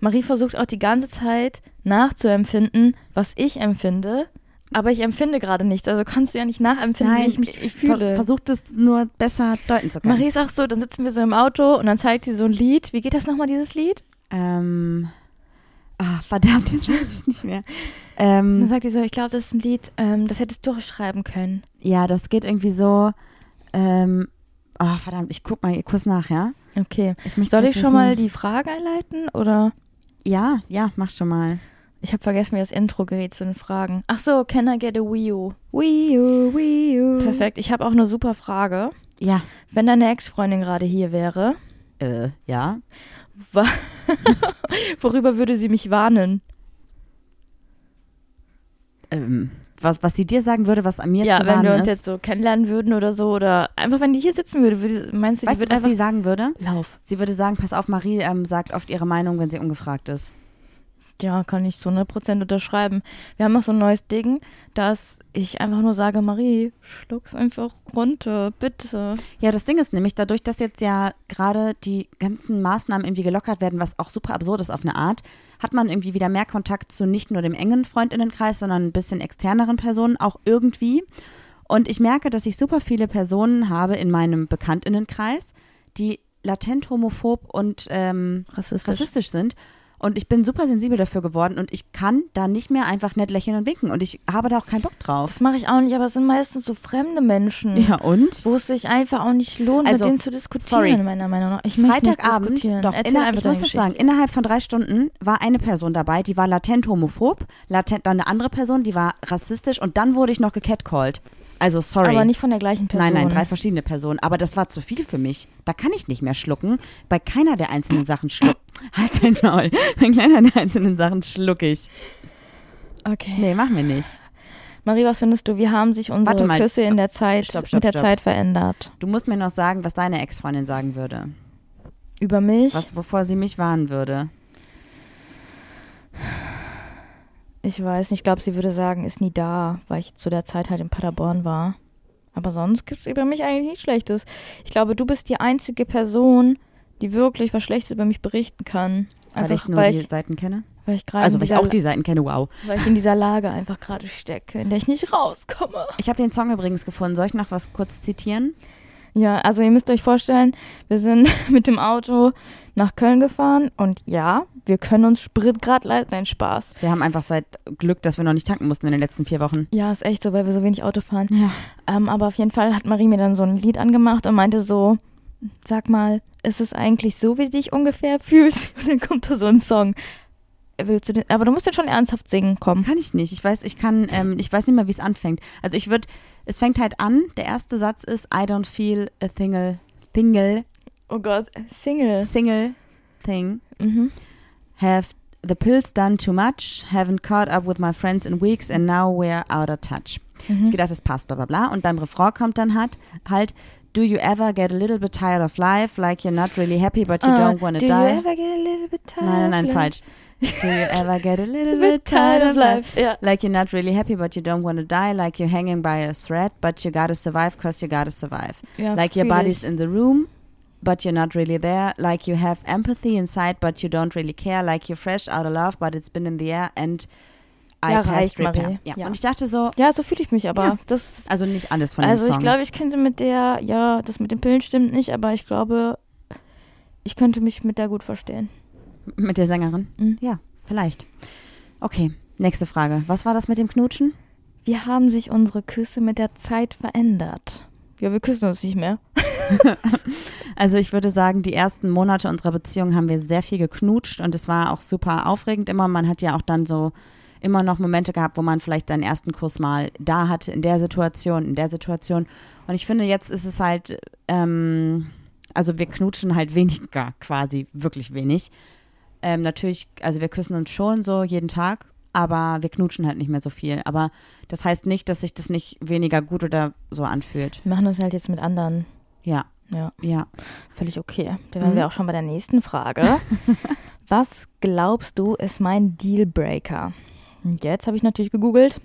Marie versucht auch die ganze Zeit nachzuempfinden, was ich empfinde, aber ich empfinde gerade nichts. Also kannst du ja nicht nachempfinden, wie ich mich fühle. Versuch das nur besser deuten zu können. Marie ist auch so, dann sitzen wir so im Auto und dann zeigt sie so ein Lied. Wie geht das nochmal, dieses Lied? Ähm, ah, verdammt, jetzt weiß ich nicht mehr. Und dann Ähm, sagt sie so, ich glaube, das ist ein Lied, ähm, das hättest du auch schreiben können. ja, das geht irgendwie so. Ähm, ah, verdammt, ich guck mal kurz nach, ja? Okay. Ich Soll ich schon wissen- mal die Frage einleiten oder? Ja, ja, mach schon mal. Ich habe vergessen, wie das Intro geht zu den Fragen. Ach so, can I get a Wii U? Wii U, Wii U. Perfekt. Ich habe auch eine super Frage. Ja, Wenn deine Ex-Freundin gerade hier wäre, äh, ja. worüber würde sie mich warnen? Ähm, was, was sie dir sagen würde, was an mir ja, zu wenn wir uns ist. jetzt so kennenlernen würden oder so oder einfach wenn die hier sitzen würde, würde meinst du, die weißt du, würde was einfach sie sagen würde? Lauf. Sie würde sagen, pass auf, Marie ähm, sagt oft ihre Meinung, wenn sie ungefragt ist. Ja, kann ich zu 100% unterschreiben. Wir haben auch so ein neues Ding, dass ich einfach nur sage, Marie, schluck's einfach runter, bitte. Ja, das Ding ist nämlich, dadurch, dass jetzt ja gerade die ganzen Maßnahmen irgendwie gelockert werden, was auch super absurd ist auf eine Art, hat man irgendwie wieder mehr Kontakt zu nicht nur dem engen Freundinnenkreis, sondern ein bisschen externeren Personen auch irgendwie. Und ich merke, dass ich super viele Personen habe in meinem Bekanntinnenkreis, die latent homophob und ähm, Rassistisch. rassistisch sind. Und ich bin super sensibel dafür geworden und ich kann da nicht mehr einfach nett lächeln und winken. Und ich habe da auch keinen Bock drauf. Das mache ich auch nicht, aber es sind meistens so fremde Menschen. Ja, und? Wo es sich einfach auch nicht lohnt, Also, mit denen zu diskutieren, sorry. meiner Meinung nach. Ich möchte nicht Freitagabend, diskutieren. doch, inner, ich muss das sagen, innerhalb von drei Stunden war eine Person dabei, die war latent homophob, latent, dann eine andere Person, die war rassistisch und dann wurde ich noch gecatcalled. Also sorry. Aber nicht von der gleichen Person. Nein, nein, drei verschiedene Personen. Aber das war zu viel für mich. Da kann ich nicht mehr schlucken. Bei keiner der einzelnen Sachen schluck. Halt dein Maul. Bei keiner der einzelnen Sachen schluck ich. Okay. Nee, machen wir nicht. Marie, was findest du? Wie haben sich unsere Warte mal. Küsse in der Zeit Stopp, stopp, mit der stopp. Zeit verändert? Du musst mir noch sagen, was deine Ex-Freundin sagen würde. Über mich? Was, wovor sie mich warnen würde. Ich weiß nicht, ich glaube, sie würde sagen, ist nie da, weil ich zu der Zeit halt in Paderborn war. Aber sonst gibt es über mich eigentlich nichts Schlechtes. Ich glaube, du bist die einzige Person, die wirklich was Schlechtes über mich berichten kann. Weil Einfach, ich nur weil, die ich, Seiten kenne. weil ich gerade Also, weil ich auch die Seiten kenne. Wow. weil ich in dieser Lage einfach gerade stecke, in der ich nicht rauskomme. Ich habe den Song übrigens gefunden. Soll ich noch was kurz zitieren? Ja, also ihr müsst euch vorstellen, wir sind mit dem Auto nach Köln gefahren und ja, wir können uns Sprit gerade leisten. Nein, Spaß. Wir haben einfach seit Glück, dass wir noch nicht tanken mussten in den letzten vier Wochen. Ja, ist echt so, weil wir so wenig Auto fahren. Ja. Ähm, aber auf jeden Fall hat Marie mir dann so ein Lied angemacht und meinte so, sag mal, ist es eigentlich so, wie du dich ungefähr fühlst? Und dann kommt da so ein Song. willst du den, aber du musst den schon ernsthaft singen, komm. Kann ich nicht. Ich weiß, ich kann, ähm, ich weiß nicht mehr, wie es anfängt. Also ich würde, es fängt halt an, der erste Satz ist I don't feel a thingle, thingle, Oh Gott, Single. single thing. Mhm. Have the pills done too much? Haven't caught up with my friends in weeks and now we're out of touch. Mhm. Ich gedacht, das passt, bla bla bla. Und beim Refrain kommt dann halt, halt, do you ever get a little bit tired of life? Like you're not really happy, but you Ah, don't want to do die? you ever get a little bit tired nein, nein, nein, falsch. Do you ever get a little bit tired of life? Ja. Like you're not really happy, but you don't want to die. Like you're hanging by a thread, but you gotta survive because you gotta survive. ja like your body's in the room, but you're not really there. Like you have empathy inside, but you don't really care. Like you're fresh out of love, but it's been in the air and Ja, reicht. Marie. Ja. Ja. Und ich dachte so, Ja, so fühle ich mich aber. Ja. Das, also nicht alles von also dem ich Song. glaube, ich könnte mit der, ja, das mit den Pillen stimmt nicht, aber ich glaube, ich könnte mich mit der gut verstehen. mit der Sängerin? Mhm. Ja, vielleicht. Okay, nächste Frage. Was war das mit dem Knutschen? Wie haben sich unsere Küsse mit der Zeit verändert? Ja, wir küssen uns nicht mehr. Also ich würde sagen, die ersten Monate unserer Beziehung haben wir sehr viel geknutscht und es war auch super aufregend immer. Man hat ja auch dann so immer noch Momente gehabt, wo man vielleicht seinen ersten Kuss mal da hatte, in der Situation, in der Situation. Und ich finde, jetzt ist es halt, ähm, also wir knutschen halt weniger quasi, wirklich wenig. Ähm, natürlich, also wir küssen uns schon so jeden Tag, aber wir knutschen halt nicht mehr so viel. Aber das heißt nicht, dass sich das nicht weniger gut oder so anfühlt. Wir machen das halt jetzt mit anderen. Ja, Ja, ja. völlig okay. Da wären Mhm. wir auch schon bei der nächsten Frage. Was glaubst du, ist mein Dealbreaker? Und jetzt habe ich natürlich gegoogelt.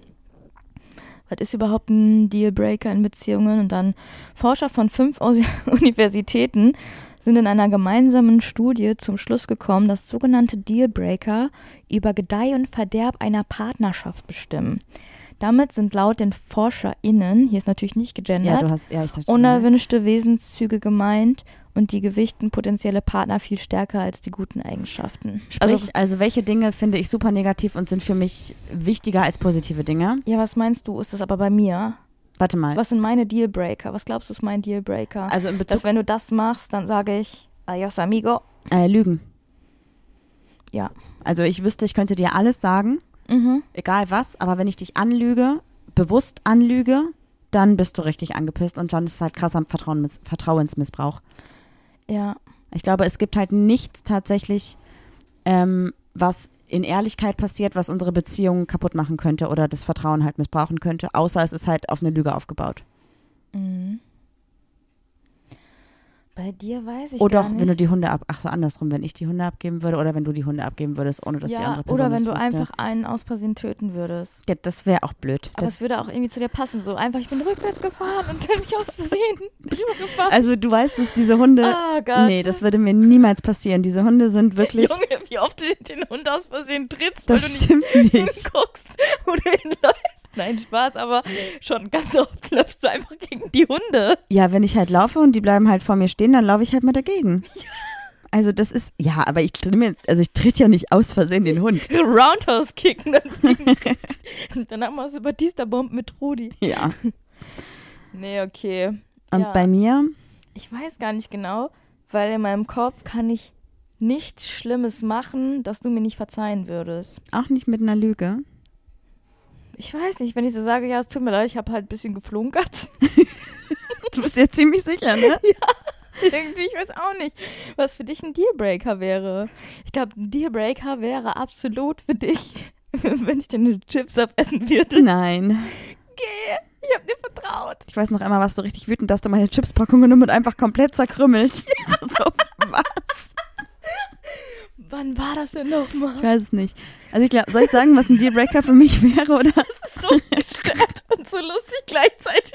Was ist überhaupt ein Dealbreaker in Beziehungen? Und dann Forscher von fünf Universitäten sind in einer gemeinsamen Studie zum Schluss gekommen, dass sogenannte Dealbreaker über Gedeih und Verderb einer Partnerschaft bestimmen. Damit sind laut den ForscherInnen, hier ist natürlich nicht Ja, gegendert, du hast, ja, dachte. unerwünschte Wesenszüge gemeint und die gewichten potenzielle Partner viel stärker als die guten Eigenschaften. Sprich, also, also, welche Dinge finde ich super negativ und sind für mich wichtiger als positive Dinge? ja, was meinst du, ist das aber bei mir? Warte mal. Was sind meine Dealbreaker? Was glaubst du, ist mein Dealbreaker? Also in Bezug Dass wenn du das machst, dann sage ich, adios amigo. äh, Lügen. Ja. Also ich wüsste, ich könnte dir alles sagen, Mhm. egal was, aber wenn ich dich anlüge, bewusst anlüge, dann bist du richtig angepisst und dann ist halt krasser Vertrauen, Vertrauensmissbrauch. Ja. Ich glaube, es gibt halt nichts tatsächlich, ähm, was in Ehrlichkeit passiert, was unsere Beziehung kaputt machen könnte oder das Vertrauen halt missbrauchen könnte, außer es ist halt auf eine Lüge aufgebaut. Mhm. Bei dir weiß ich Oder gar auch, nicht. wenn du die Hunde ab, ach so andersrum, wenn ich die Hunde abgeben würde oder wenn du die Hunde abgeben würdest, ohne dass die ja, andere Person oder wenn du wüsste. einfach einen aus Versehen töten würdest. Ja, das wäre auch blöd. Aber das, es würde auch irgendwie zu dir passen. So einfach, ich bin rückwärts gefahren und dann bin ich aus Versehen gefahren. also du weißt, dass diese Hunde, Ah Gott. nee, das würde mir niemals passieren. Diese Hunde sind wirklich, Junge, wie oft du den Hund aus Versehen trittst, weil das du nicht stimmt nicht. hinguckst oder hinläufst. Nein, Spaß, aber schon ganz oft läufst du einfach gegen die Hunde. Ja, wenn ich halt laufe und die bleiben halt vor mir stehen, dann laufe ich halt mal dagegen. Also das ist, ja, aber ich tritt mir, also ich tritt ja nicht aus Versehen den Hund. Roundhouse kicken, dann fliegen. Und danach machst du Batista Bomb mit Rudi. Ja. Nee, okay. Und Ja. bei mir, Ich weiß gar nicht genau, weil in meinem Kopf kann ich nichts Schlimmes machen, dass du mir nicht verzeihen würdest. auch nicht mit einer Lüge. Ich weiß nicht, wenn ich so sage, ja, es tut mir leid, ich habe halt ein bisschen geflunkert. Du bist ja ziemlich sicher, ne? Irgendwie, ich weiß auch nicht, was für dich ein Dealbreaker wäre. Ich glaube, ein Dealbreaker wäre absolut für dich, wenn ich deine Chips abessen würde. Nein. Geh, ich hab dir vertraut. Ich weiß noch einmal, warst du richtig wütend, dass du meine Chipspackung genommen und einfach komplett zerkrümmelt. so, was? War das denn nochmal? Ich weiß es nicht. Also ich glaube, soll ich sagen, was ein Dealbreaker für mich wäre, oder? Das ist so gestört und so lustig gleichzeitig.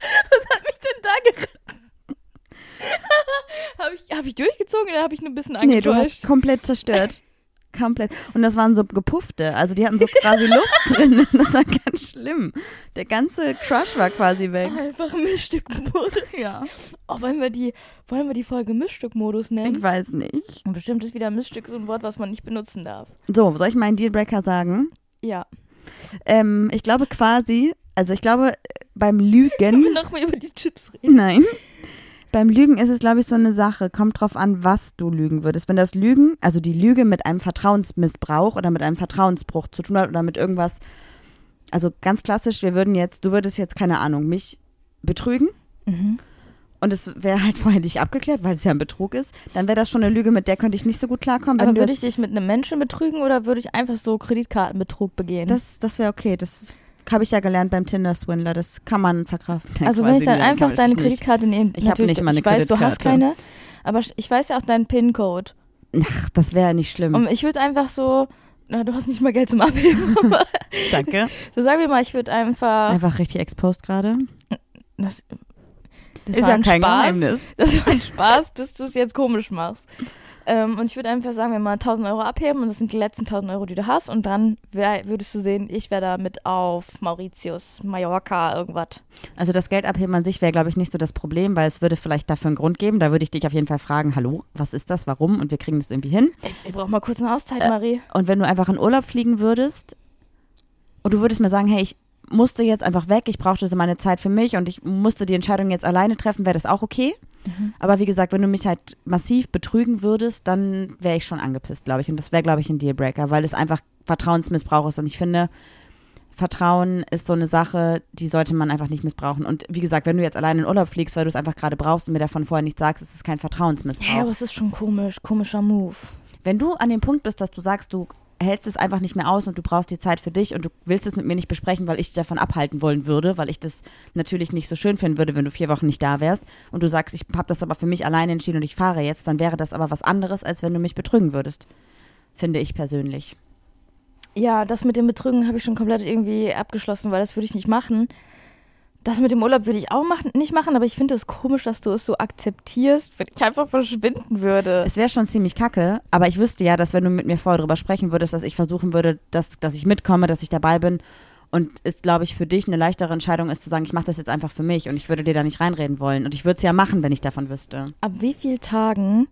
Was hat mich denn da geritten? habe ich, hab ich durchgezogen oder habe ich nur ein bisschen Nee, du hast angetäuscht? komplett zerstört. Komplett. Und das waren so gepuffte. Also die hatten so quasi Luft drin. Das war ganz schlimm. Der ganze Crush war quasi weg. Einfach Mischstückmodus. Ja. Oh, wollen wir die, wollen wir die Folge Mischstückmodus nennen? Ich weiß nicht. Und bestimmt ist wieder Mischstück so ein Wort, was man nicht benutzen darf. So, soll ich meinen Dealbreaker sagen? Ja. Ähm, ich glaube quasi, also ich glaube, beim Können wir Lügen. noch mal über die Chips reden? Nein. Beim Lügen ist es, glaube ich, so eine Sache. Kommt drauf an, was du lügen würdest. Wenn das Lügen, also die Lüge mit einem Vertrauensmissbrauch oder mit einem Vertrauensbruch zu tun hat oder mit irgendwas, also ganz klassisch, wir würden jetzt, du würdest jetzt, keine Ahnung, mich betrügen Mhm. und es wäre halt vorher nicht abgeklärt, weil es ja ein Betrug ist, dann wäre das schon eine Lüge, mit der könnte ich nicht so gut klarkommen. Wenn Aber würde ich dich mit einem Menschen betrügen oder würde ich einfach so Kreditkartenbetrug begehen? Das, das wäre okay. Das habe ich ja gelernt beim Tinder-Swindler. Das kann man verkraften. Also quasi wenn ich dann nein, einfach deine. Kreditkarte nehme, Ich hab natürlich, nicht mal eine ich weiß, du hast Kreditkarte. keine, aber ich weiß ja auch deinen PIN-Code. Ach, das wäre nicht schlimm. Und ich würde einfach so, na, du hast nicht mal Geld zum Abheben. Danke. so sagen wir mal, ich würde einfach, Einfach richtig exposed gerade. das, das Ist war ja ein kein Spaß. Geheimnis. Das war ein Spaß, bis du es jetzt komisch machst. Ähm, und ich würde einfach sagen, wir mal 1000 Euro abheben und das sind die letzten 1000 Euro, die du hast. Und dann wär, würdest du sehen, ich wäre da mit auf Mauritius, Mallorca, irgendwas. Also das Geld abheben an sich wäre, glaube ich, nicht so das Problem, weil es würde vielleicht dafür einen Grund geben. Da würde ich dich auf jeden Fall fragen, hallo, was ist das, warum? Und wir kriegen das irgendwie hin. Ich, ich brauche mal kurz eine Auszeit, Äh, Marie. Und wenn du einfach in Urlaub fliegen würdest und du würdest mir sagen, hey, ich musste jetzt einfach weg, ich brauchte so meine Zeit für mich und ich musste die Entscheidung jetzt alleine treffen, wäre das auch okay. Mhm. Aber wie gesagt, wenn du mich halt massiv betrügen würdest, dann wäre ich schon angepisst, glaube ich. Und das wäre, glaube ich, ein Dealbreaker, weil es einfach Vertrauensmissbrauch ist. Und ich finde, Vertrauen ist so eine Sache, die sollte man einfach nicht missbrauchen. Und wie gesagt, wenn du jetzt alleine in Urlaub fliegst, weil du es einfach gerade brauchst und mir davon vorher nichts sagst, ist es kein Vertrauensmissbrauch. Ja, aber es ist schon komisch, komischer Move. Wenn du an dem Punkt bist, dass du sagst, du hältst es einfach nicht mehr aus und du brauchst die Zeit für dich und du willst es mit mir nicht besprechen, weil ich dich davon abhalten wollen würde, weil ich das natürlich nicht so schön finden würde, wenn du vier Wochen nicht da wärst und du sagst, ich habe das aber für mich alleine entschieden und ich fahre jetzt, dann wäre das aber was anderes, als wenn du mich betrügen würdest. Finde ich persönlich. Ja, das mit dem Betrügen habe ich schon komplett irgendwie abgeschlossen, weil das würde ich nicht machen. Das mit dem Urlaub würde ich auch machen, nicht machen, aber ich finde es komisch, dass du es so akzeptierst, wenn ich einfach verschwinden würde. Es wäre schon ziemlich kacke, aber ich wüsste ja, dass wenn du mit mir vorher darüber sprechen würdest, dass ich versuchen würde, dass, dass ich mitkomme, dass ich dabei bin und es, glaube ich, für dich eine leichtere Entscheidung ist zu sagen, ich mache das jetzt einfach für mich und ich würde dir da nicht reinreden wollen und ich würde es ja machen, wenn ich davon wüsste. Ab wie vielen Tagen,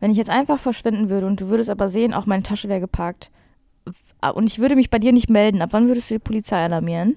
wenn ich jetzt einfach verschwinden würde und du würdest aber sehen, auch meine Tasche wäre geparkt und ich würde mich bei dir nicht melden, ab wann würdest du die Polizei alarmieren?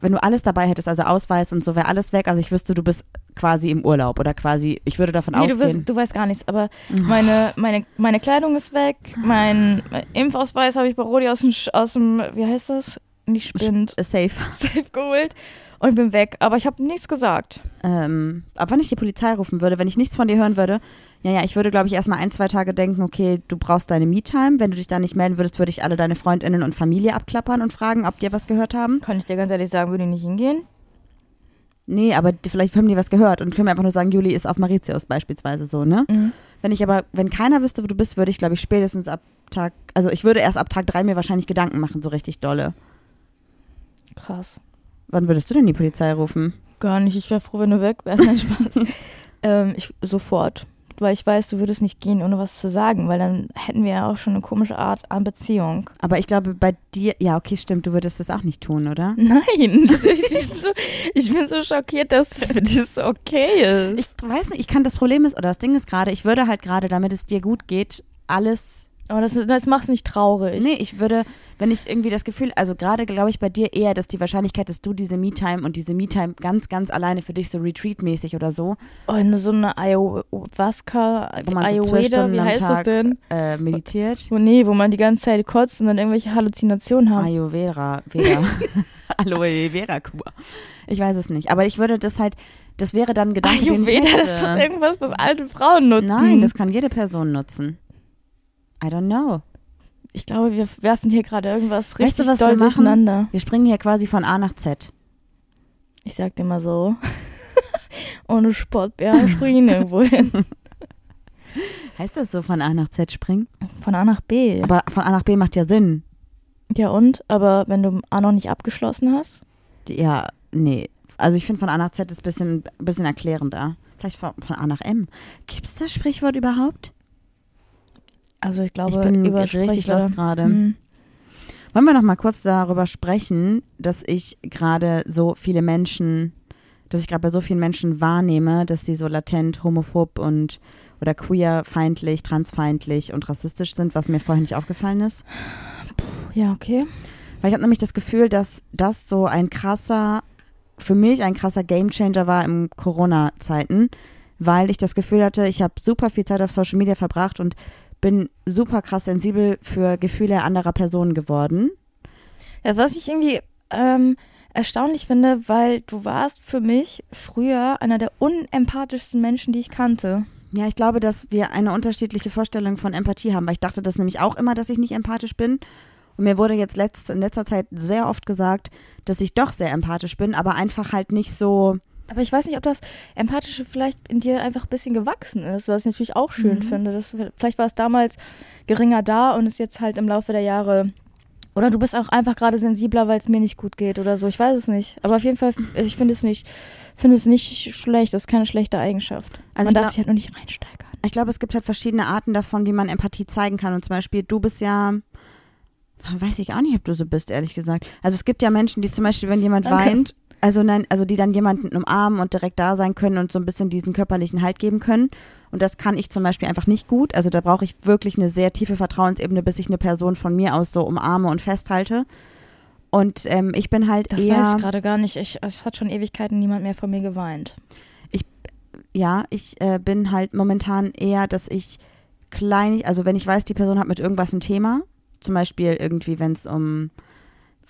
Wenn du alles dabei hättest, also Ausweis und so, wäre alles weg. Also ich wüsste, du bist quasi im Urlaub oder quasi, ich würde davon Nee, du, ausgehen. wirst, du weißt gar nichts, aber meine, meine, meine Kleidung ist weg, mein Impfausweis habe ich bei Rodi aus dem, aus dem, wie heißt das? Nicht Spind, Äh, safe. safe geholt und ich bin weg, aber ich habe nichts gesagt. Ähm, ab wann ich die Polizei rufen würde, wenn ich nichts von dir hören würde, ja, ja, ich würde, glaube ich, erstmal ein, zwei Tage denken, okay, du brauchst deine Me-Time. Wenn du dich da nicht melden würdest, würde ich alle deine Freundinnen und Familie abklappern und fragen, ob die was gehört haben. Kann ich dir ganz ehrlich sagen, würde ich nicht hingehen? Nee, aber vielleicht haben die was gehört und können mir einfach nur sagen, Juli ist auf Mauritius beispielsweise so, ne? Mhm. Wenn ich aber, wenn keiner wüsste, wo du bist, würde ich, glaube ich, spätestens ab Tag, also ich würde erst ab Tag drei mir wahrscheinlich Gedanken machen, so richtig dolle. Krass. Wann würdest du denn die Polizei rufen? Gar nicht, ich wäre froh, wenn du weg wärst. Nein, Spaß. ähm, ich, sofort. Weil ich weiß, du würdest nicht gehen, ohne was zu sagen, weil dann hätten wir ja auch schon eine komische Art an Beziehung. Aber ich glaube, bei dir, ja, okay, stimmt, du würdest das auch nicht tun, oder? Nein, das, ich, bin so, ich bin so schockiert, dass das für dich so okay ist. Ich weiß nicht, ich kann das Problem ist, oder das Ding ist gerade, ich würde halt gerade, damit es dir gut geht, alles. Aber das, das macht es nicht traurig. Nee, ich würde, wenn ich irgendwie das Gefühl, also gerade glaube ich bei dir eher, dass die Wahrscheinlichkeit, dass du diese Me-Time und diese Me-Time ganz, ganz alleine für dich so Retreat-mäßig oder so, Oh, in so eine Ayahuasca, Wo man so Ayurveda, wie am heißt das Tag- denn? äh, meditiert. Wo, nee, wo man die ganze Zeit kotzt und dann irgendwelche Halluzinationen hat. Ayurveda, Vera. Aloe Vera Kur. Ich weiß es nicht. Aber ich würde das halt, das wäre dann ein Gedanke, den ich Ayurveda, hätte. das ist doch irgendwas, was alte Frauen nutzen. Nein, das kann jede Person nutzen. I don't know. ich glaube, wir werfen hier gerade irgendwas Weißt richtig du, was doll wir machen? durcheinander. Wir springen hier quasi von A nach Z. Ich sag dir mal so. Ohne Sportbär springen irgendwo hin. Heißt das so, von A nach Z springen? Von A nach B. Aber von A nach B macht ja Sinn. ja und? Aber wenn du A noch nicht abgeschlossen hast? Ja, nee. Also ich finde von A nach Z ist ein bisschen, bisschen erklärender. Vielleicht von, von A nach M. Gibt es das Sprichwort überhaupt? Also ich glaube, Ich bin richtig lost gerade. Hm. Wollen wir noch mal kurz darüber sprechen, dass ich gerade so viele Menschen, dass ich gerade bei so vielen Menschen wahrnehme, dass sie so latent homophob und oder queerfeindlich, transfeindlich und rassistisch sind, was mir vorher nicht aufgefallen ist. Ja, okay. Weil ich habe nämlich das Gefühl, dass das so ein krasser für mich ein krasser Gamechanger war im Corona-Zeiten, weil ich das Gefühl hatte, ich habe super viel Zeit auf Social Media verbracht und bin super krass sensibel für Gefühle anderer Personen geworden. Ja, was ich irgendwie ähm, erstaunlich finde, weil du warst für mich früher einer der unempathischsten Menschen, die ich kannte. Ja, ich glaube, dass wir eine unterschiedliche Vorstellung von Empathie haben, weil ich dachte das nämlich auch immer, dass ich nicht empathisch bin. Und mir wurde jetzt letzt, in letzter Zeit sehr oft gesagt, dass ich doch sehr empathisch bin, aber einfach halt nicht so. Aber ich weiß nicht, ob das Empathische vielleicht in dir einfach ein bisschen gewachsen ist, was ich natürlich auch schön Mhm. finde. Das, vielleicht war es damals geringer da und ist jetzt halt im Laufe der Jahre. Oder du bist auch einfach gerade sensibler, weil es mir nicht gut geht oder so. Ich weiß es nicht. Aber auf jeden Fall, ich finde es nicht, finde es nicht schlecht. Das ist keine schlechte Eigenschaft. Also Man darf sich halt nur nicht reinsteigern. Ich glaube, es gibt halt verschiedene Arten davon, wie man Empathie zeigen kann. Und zum Beispiel, du bist ja. Weiß ich auch nicht, ob du so bist, ehrlich gesagt. Also es gibt ja Menschen, die zum Beispiel, wenn jemand Danke. weint, also nein, also die dann jemanden umarmen und direkt da sein können und so ein bisschen diesen körperlichen Halt geben können. Und das kann ich zum Beispiel einfach nicht gut. Also da brauche ich wirklich eine sehr tiefe Vertrauensebene, bis ich eine Person von mir aus so umarme und festhalte. Und ähm, ich bin halt Das eher. weiß ich gerade gar nicht. Ich, es hat schon Ewigkeiten niemand mehr von mir geweint. ja, ich äh, bin halt momentan eher, dass ich klein, also wenn ich weiß, die Person hat mit irgendwas ein Thema, zum Beispiel irgendwie, wenn es um,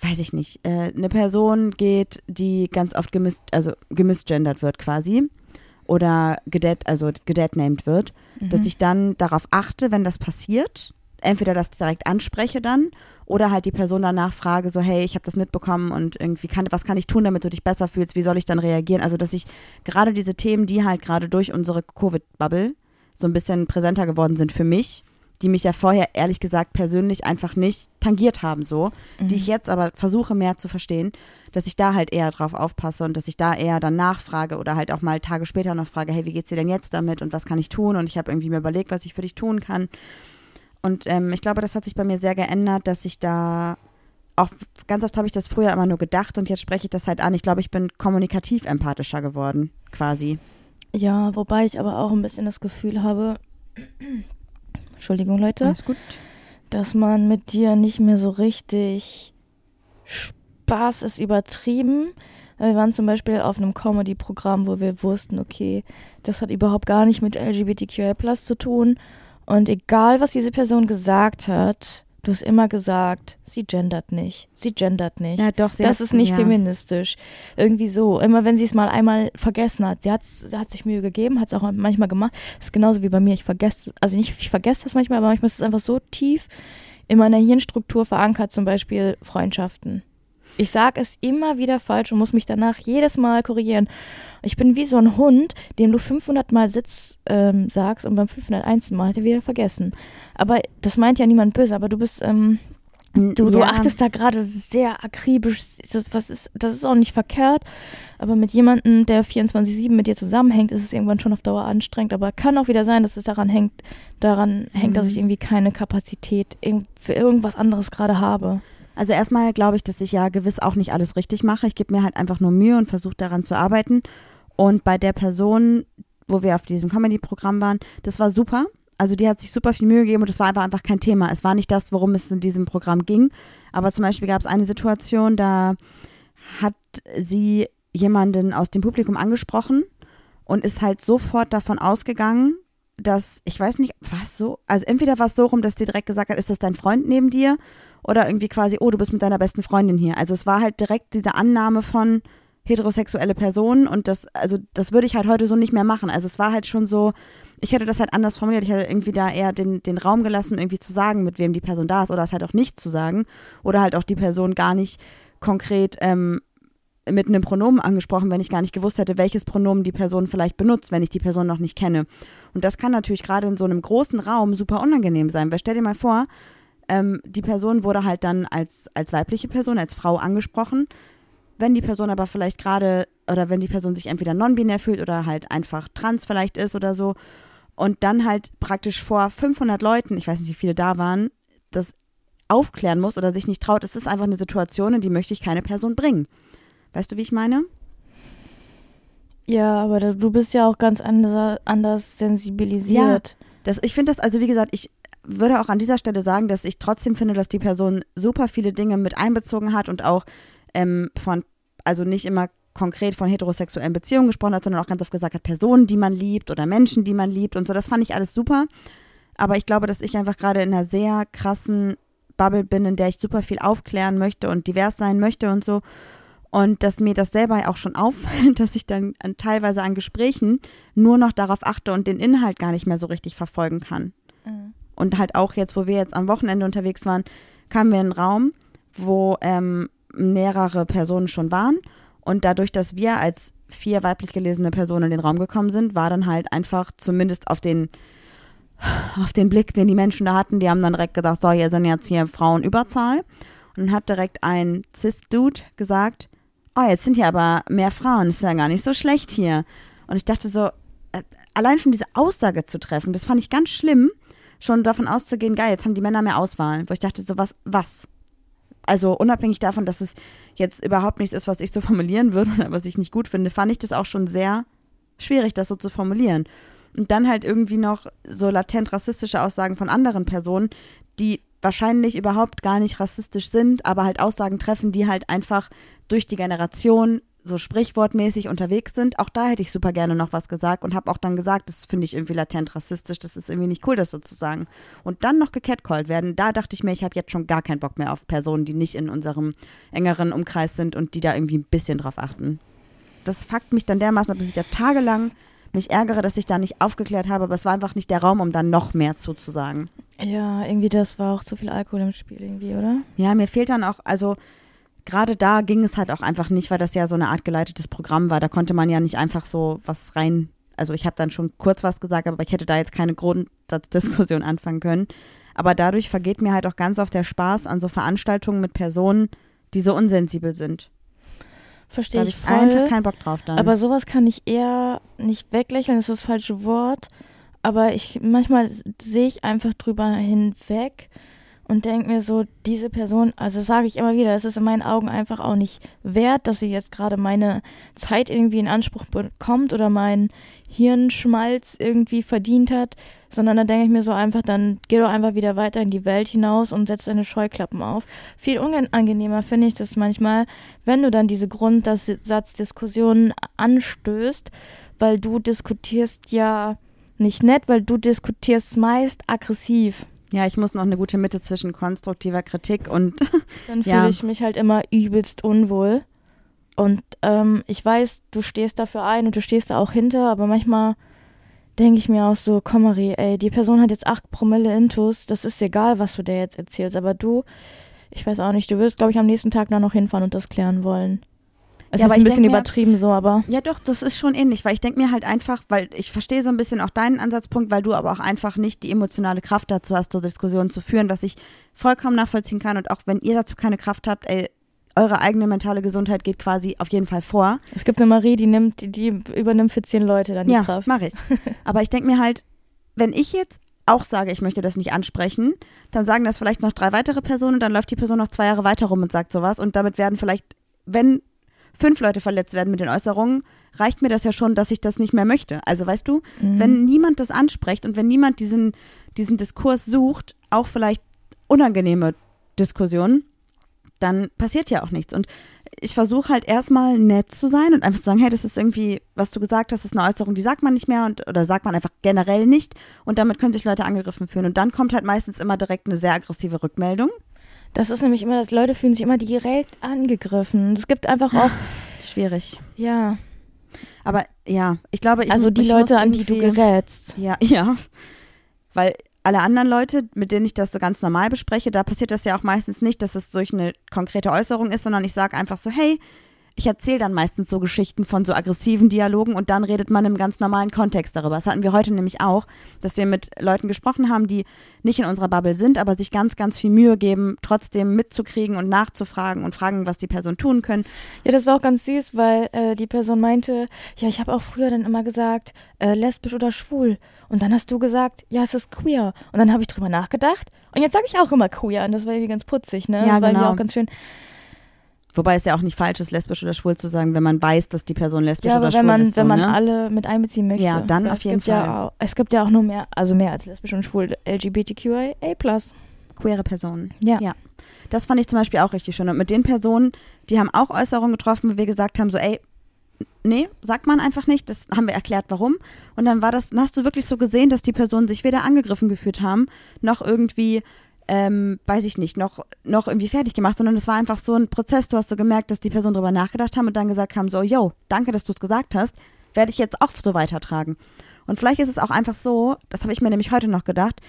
weiß ich nicht, äh, eine Person geht, die ganz oft gemis also gemisgendert wird quasi oder gedead, also gedeadnamed wird, dass Mhm. ich dann darauf achte, wenn das passiert, entweder das direkt anspreche dann oder halt die Person danach frage, so hey, ich habe das mitbekommen und irgendwie kann, was kann ich tun, damit du dich besser fühlst, wie soll ich dann reagieren? Also dass ich gerade diese Themen, die halt gerade durch unsere Covid-Bubble so ein bisschen präsenter geworden sind für mich, die mich ja vorher ehrlich gesagt persönlich einfach nicht tangiert haben so, die ich jetzt aber versuche mehr zu verstehen, dass ich da halt eher drauf aufpasse und dass ich da eher dann nachfrage oder halt auch mal Tage später noch frage, hey, wie geht's dir denn jetzt damit und was kann ich tun? Und ich habe irgendwie mir überlegt, was ich für dich tun kann. Und ähm, ich glaube, das hat sich bei mir sehr geändert, dass ich da auch ganz oft habe ich das früher immer nur gedacht und jetzt spreche ich das halt an. Ich glaube, ich bin kommunikativ empathischer geworden, quasi. Ja, wobei ich aber auch ein bisschen das Gefühl habe, Entschuldigung Leute, Alles gut. dass man mit dir nicht mehr so richtig Spaß ist übertrieben. Wir waren zum Beispiel auf einem Comedy-Programm, wo wir wussten, okay, das hat überhaupt gar nicht mit LGBTQI zu tun. Und egal, was diese Person gesagt hat, du hast immer gesagt, sie gendert nicht. Sie gendert nicht. Ja, doch, das hat- ist nicht ja. feministisch. Irgendwie so. Immer wenn sie es mal einmal vergessen hat. Sie, sie hat sich Mühe gegeben, hat es auch manchmal gemacht. Das ist genauso wie bei mir. Ich vergesse, also nicht, ich vergesse das manchmal, aber manchmal ist es einfach so tief in meiner Hirnstruktur verankert, zum Beispiel Freundschaften. Ich sage es immer wieder falsch und muss mich danach jedes Mal korrigieren. Ich bin wie so ein Hund, dem du 500 Mal Sitz ähm, sagst und beim 501. Mal hat er wieder vergessen. Aber das meint ja niemand böse, aber du bist, ähm, Du, du Ja. achtest da gerade sehr akribisch. Das- ist, das ist auch nicht verkehrt. Aber mit jemandem, der 24-7 mit dir zusammenhängt, ist es irgendwann schon auf Dauer anstrengend. Aber kann auch wieder sein, dass es daran hängt, daran hängt, dass Mhm. ich irgendwie keine Kapazität für irgendwas anderes gerade habe. Also erstmal glaube ich, dass ich ja gewiss auch nicht alles richtig mache. Ich gebe mir halt einfach nur Mühe und versuche daran zu arbeiten. Und bei der Person, wo wir auf diesem Comedy-Programm waren, das war super. Also die hat sich super viel Mühe gegeben und das war einfach, einfach kein Thema. Es war nicht das, worum es in diesem Programm ging. Aber zum Beispiel gab es eine Situation, da hat sie jemanden aus dem Publikum angesprochen und ist halt sofort davon ausgegangen, dass, ich weiß nicht, was so, also entweder war es so rum, dass die direkt gesagt hat, ist das dein Freund neben dir? Oder irgendwie quasi, oh, du bist mit deiner besten Freundin hier. Also es war halt direkt diese Annahme von heterosexuelle Personen und das, also das würde ich halt heute so nicht mehr machen. Also es war halt schon so, ich hätte das halt anders formuliert. Ich hätte irgendwie da eher den, den Raum gelassen, irgendwie zu sagen, mit wem die Person da ist oder es halt auch nicht zu sagen. Oder halt auch die Person gar nicht konkret ähm, mit einem Pronomen angesprochen, wenn ich gar nicht gewusst hätte, welches Pronomen die Person vielleicht benutzt, wenn ich die Person noch nicht kenne. Und das kann natürlich gerade in so einem großen Raum super unangenehm sein. Weil stell dir mal vor, ähm, die Person wurde halt dann als, als weibliche Person, als Frau angesprochen. Wenn die Person aber vielleicht gerade, oder wenn die Person sich entweder non-binär fühlt oder halt einfach trans vielleicht ist oder so, und dann halt praktisch vor 500 Leuten, ich weiß nicht, wie viele da waren, das aufklären muss oder sich nicht traut, es ist einfach eine Situation, in die möchte ich keine Person bringen. Weißt du, wie ich meine? Ja, aber du bist ja auch ganz anders, anders sensibilisiert. Das, ich finde das, also wie gesagt, ich würde auch an dieser Stelle sagen, dass ich trotzdem finde, dass die Person super viele Dinge mit einbezogen hat und auch ähm, von, also nicht immer konkret von heterosexuellen Beziehungen gesprochen hat, sondern auch ganz oft gesagt hat, Personen, die man liebt oder Menschen, die man liebt und so. Das fand ich alles super. Aber ich glaube, dass ich einfach gerade in einer sehr krassen Bubble bin, in der ich super viel aufklären möchte und divers sein möchte und so. Und dass mir das selber auch schon auffällt, dass ich dann an, teilweise an Gesprächen nur noch darauf achte und den Inhalt gar nicht mehr so richtig verfolgen kann. Mhm. Und halt auch jetzt, wo wir jetzt am Wochenende unterwegs waren, kamen wir in einen Raum, wo ähm, mehrere Personen schon waren. Und dadurch, dass wir als vier weiblich gelesene Personen in den Raum gekommen sind, war dann halt einfach zumindest auf den auf den Blick, den die Menschen da hatten, die haben dann direkt gedacht, so, hier sind jetzt hier Frauenüberzahl. Und hat direkt ein Cis-Dude gesagt, oh, jetzt sind hier aber mehr Frauen, ist ja gar nicht so schlecht hier. Und ich dachte so, äh, allein schon diese Aussage zu treffen, das fand ich ganz schlimm, schon davon auszugehen, geil, jetzt haben die Männer mehr Auswahl. Wo ich dachte so, was, was? Also unabhängig davon, dass es jetzt überhaupt nichts ist, was ich so formulieren würde oder was ich nicht gut finde, fand ich das auch schon sehr schwierig, das so zu formulieren. Und dann halt irgendwie noch so latent rassistische Aussagen von anderen Personen, die wahrscheinlich überhaupt gar nicht rassistisch sind, aber halt Aussagen treffen, die halt einfach durch die Generation so sprichwortmäßig unterwegs sind. Auch da hätte ich super gerne noch was gesagt und habe auch dann gesagt, das finde ich irgendwie latent rassistisch, das ist irgendwie nicht cool, das sozusagen. Und dann noch gecatcallt werden, da dachte ich mir, ich habe jetzt schon gar keinen Bock mehr auf Personen, die nicht in unserem engeren Umkreis sind und die da irgendwie ein bisschen drauf achten. Das fuckt mich dann dermaßen, dass ich da tagelang mich ärgere, dass ich da nicht aufgeklärt habe, aber es war einfach nicht der Raum, um dann noch mehr zuzusagen. Ja, irgendwie das war auch zu viel Alkohol im Spiel irgendwie, oder? Ja, mir fehlt dann auch, also gerade da ging es halt auch einfach nicht, weil das ja so eine Art geleitetes Programm war. Da konnte man ja nicht einfach so was rein, also ich habe dann schon kurz was gesagt, aber ich hätte da jetzt keine Grundsatzdiskussion anfangen können. Aber dadurch vergeht mir halt auch ganz oft der Spaß an so Veranstaltungen mit Personen, die so unsensibel sind. Verstehe ich voll. einfach keinen Bock drauf dann. Aber sowas kann ich eher nicht weglächeln, das ist das falsche Wort. Aber ich manchmal sehe ich einfach drüber hinweg und denke mir so, diese Person, also sage ich immer wieder, es ist in meinen Augen einfach auch nicht wert, dass sie jetzt gerade meine Zeit irgendwie in Anspruch bekommt oder meinen Hirnschmalz irgendwie verdient hat, sondern dann denke ich mir so einfach, dann geh doch einfach wieder weiter in die Welt hinaus und setz deine Scheuklappen auf. Viel unangenehmer finde ich das manchmal, wenn du dann diese Grundsatzdiskussionen anstößt, weil du diskutierst ja nicht nett, weil du diskutierst meist aggressiv. Ja, ich muss noch eine gute Mitte zwischen konstruktiver Kritik und. Dann fühle ja. ich mich halt immer übelst unwohl. Und ähm, ich weiß, du stehst dafür ein und du stehst da auch hinter, aber manchmal denke ich mir auch so, komm Marie, ey, die Person hat jetzt acht Promille Intus, das ist egal, was du der jetzt erzählst, aber du, ich weiß auch nicht, du wirst, glaube ich, am nächsten Tag da noch hinfahren und das klären wollen. Es ja, ist ein bisschen mir, übertrieben so, aber. Ja, doch, das ist schon ähnlich, weil ich denke mir halt einfach, weil ich verstehe so ein bisschen auch deinen Ansatzpunkt, weil du aber auch einfach nicht die emotionale Kraft dazu hast, so Diskussionen zu führen, was ich vollkommen nachvollziehen kann. Und auch wenn ihr dazu keine Kraft habt, ey, eure eigene mentale Gesundheit geht quasi auf jeden Fall vor. Es gibt eine Marie, die nimmt, die, die übernimmt für zehn Leute dann die ja, Kraft. Ja, mache ich. aber ich denke mir halt, wenn ich jetzt auch sage, ich möchte das nicht ansprechen, dann sagen das vielleicht noch drei weitere Personen, dann läuft die Person noch zwei Jahre weiter rum und sagt sowas und damit werden vielleicht, wenn fünf Leute verletzt werden mit den Äußerungen, reicht mir das ja schon, dass ich das nicht mehr möchte. Also weißt du, mhm. wenn niemand das anspricht und wenn niemand diesen, diesen Diskurs sucht, auch vielleicht unangenehme Diskussionen, dann passiert ja auch nichts. Und ich versuche halt erstmal nett zu sein und einfach zu sagen, hey, das ist irgendwie, was du gesagt hast, ist eine Äußerung, die sagt man nicht mehr und oder sagt man einfach generell nicht und damit können sich Leute angegriffen fühlen. Und dann kommt halt meistens immer direkt eine sehr aggressive Rückmeldung. Das ist nämlich immer, dass Leute fühlen sich immer direkt angegriffen. Es gibt einfach auch. Schwierig. Ja. Aber ja, ich glaube, ich Also die ich Leute, an die du gerätst. Ja, ja. Weil alle anderen Leute, mit denen ich das so ganz normal bespreche, da passiert das ja auch meistens nicht, dass es durch eine konkrete Äußerung ist, sondern ich sage einfach so, hey, ich erzähle dann meistens so Geschichten von so aggressiven Dialogen und dann redet man im ganz normalen Kontext darüber. Das hatten wir heute nämlich auch, dass wir mit Leuten gesprochen haben, die nicht in unserer Bubble sind, aber sich ganz, ganz viel Mühe geben, trotzdem mitzukriegen und nachzufragen und fragen, was die Person tun können. Ja, das war auch ganz süß, weil äh, die Person meinte, ja, ich habe auch früher dann immer gesagt, äh, lesbisch oder schwul. Und dann hast du gesagt, ja, es ist queer. Und dann habe ich drüber nachgedacht. Und jetzt sage ich auch immer queer. Und das war irgendwie ganz putzig, ne? Ja, das war genau. irgendwie auch ganz schön. Wobei es ja auch nicht falsch ist, lesbisch oder schwul zu sagen, wenn man weiß, dass die Person lesbisch ja, oder schwul wenn man, ist. Wenn so, man ne? alle mit einbeziehen möchte. Ja, dann Weil auf jeden gibt Ja Fall. auch, es gibt ja auch nur mehr, also mehr als lesbisch und schwul, LGBTQIA+. Queere Personen. Ja. ja. Das fand ich zum Beispiel auch richtig schön. Und mit den Personen, die haben auch Äußerungen getroffen, wo wir gesagt haben, so ey, nee, sagt man einfach nicht. Das haben wir erklärt, warum. Und dann war das, dann hast du wirklich so gesehen, dass die Personen sich weder angegriffen gefühlt haben, noch irgendwie, ähm, weiß ich nicht, noch, noch irgendwie fertig gemacht, sondern es war einfach so ein Prozess. Du hast so gemerkt, dass die Personen darüber nachgedacht haben und dann gesagt haben, so, yo, danke, dass du es gesagt hast, werde ich jetzt auch so weitertragen. Und vielleicht ist es auch einfach so, das habe ich mir nämlich heute noch gedacht,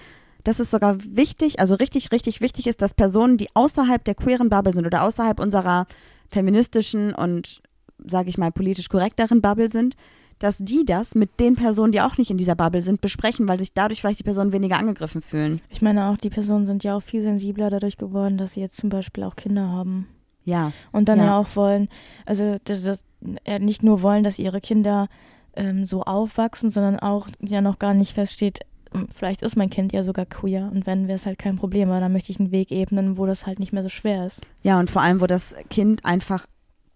dass es sogar wichtig, also richtig, richtig wichtig ist, dass Personen, die außerhalb der queeren Bubble sind oder außerhalb unserer feministischen und, sage ich mal, politisch korrekteren Bubble sind, dass die das mit den Personen, die auch nicht in dieser Bubble sind, besprechen, weil sich dadurch vielleicht die Personen weniger angegriffen fühlen. Ich meine auch, die Personen sind ja auch viel sensibler dadurch geworden, dass sie jetzt zum Beispiel auch Kinder haben. Ja. Und dann ja, Ja. auch wollen, also das, das, äh, nicht nur wollen, dass ihre Kinder ähm, so aufwachsen, sondern auch ja noch gar nicht feststeht, hm, vielleicht ist mein Kind ja sogar queer und wenn, wäre es halt kein Problem, aber dann möchte ich einen Weg ebnen, wo das halt nicht mehr so schwer ist. Ja, und vor allem, wo das Kind einfach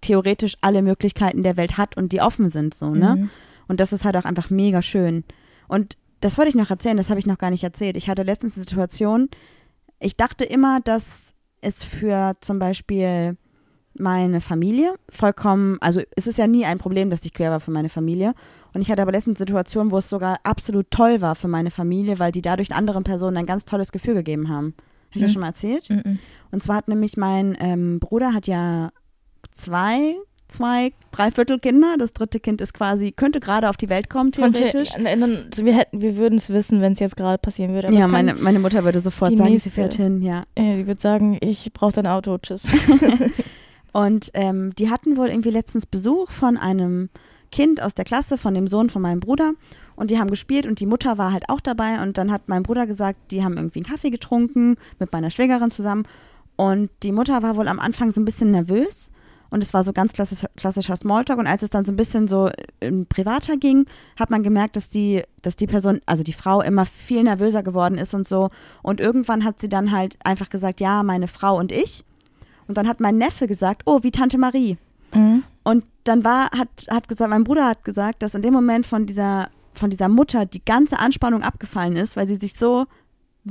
theoretisch alle Möglichkeiten der Welt hat und die offen sind, so, ne? Mhm. Und das ist halt auch einfach mega schön. Und das wollte ich noch erzählen, das habe ich noch gar nicht erzählt. Ich hatte letztens eine Situation, ich dachte immer, dass es für zum Beispiel meine Familie vollkommen, also es ist ja nie ein Problem, dass ich quer war für meine Familie. Und ich hatte aber letztens Situationen, wo es sogar absolut toll war für meine Familie, weil die dadurch anderen Personen ein ganz tolles Gefühl gegeben haben. Habe ich das Mhm. schon mal erzählt? Mhm. Und zwar hat nämlich mein ähm, Bruder hat ja zwei, zwei, dreiviertel Kinder. Das dritte Kind ist quasi, könnte gerade auf die Welt kommen, theoretisch. dann, also wir hätten, wir würden es wissen, wenn es jetzt gerade passieren würde. Aber Ja, meine, meine Mutter würde sofort sagen, nächste- sie fährt hin, ja. äh, die würde sagen, ich brauche dein Auto, tschüss. Und ähm, die hatten wohl irgendwie letztens Besuch von einem Kind aus der Klasse, von dem Sohn von meinem Bruder. Und die haben gespielt und die Mutter war halt auch dabei. Und dann hat mein Bruder gesagt, die haben irgendwie einen Kaffee getrunken mit meiner Schwägerin zusammen. Und die Mutter war wohl am Anfang so ein bisschen nervös. Und es war so ganz klassisch, klassischer Smalltalk. Und als es dann so ein bisschen so ähm, privater ging, hat man gemerkt, dass die, dass die Person, also die Frau, immer viel nervöser geworden ist und so. Und irgendwann hat sie dann halt einfach gesagt, ja, meine Frau und ich. Und dann hat mein Neffe gesagt, oh, wie Tante Marie. Mhm. Und dann war, hat, hat gesagt, mein Bruder hat gesagt, dass in dem Moment von dieser, von dieser Mutter die ganze Anspannung abgefallen ist, weil sie sich so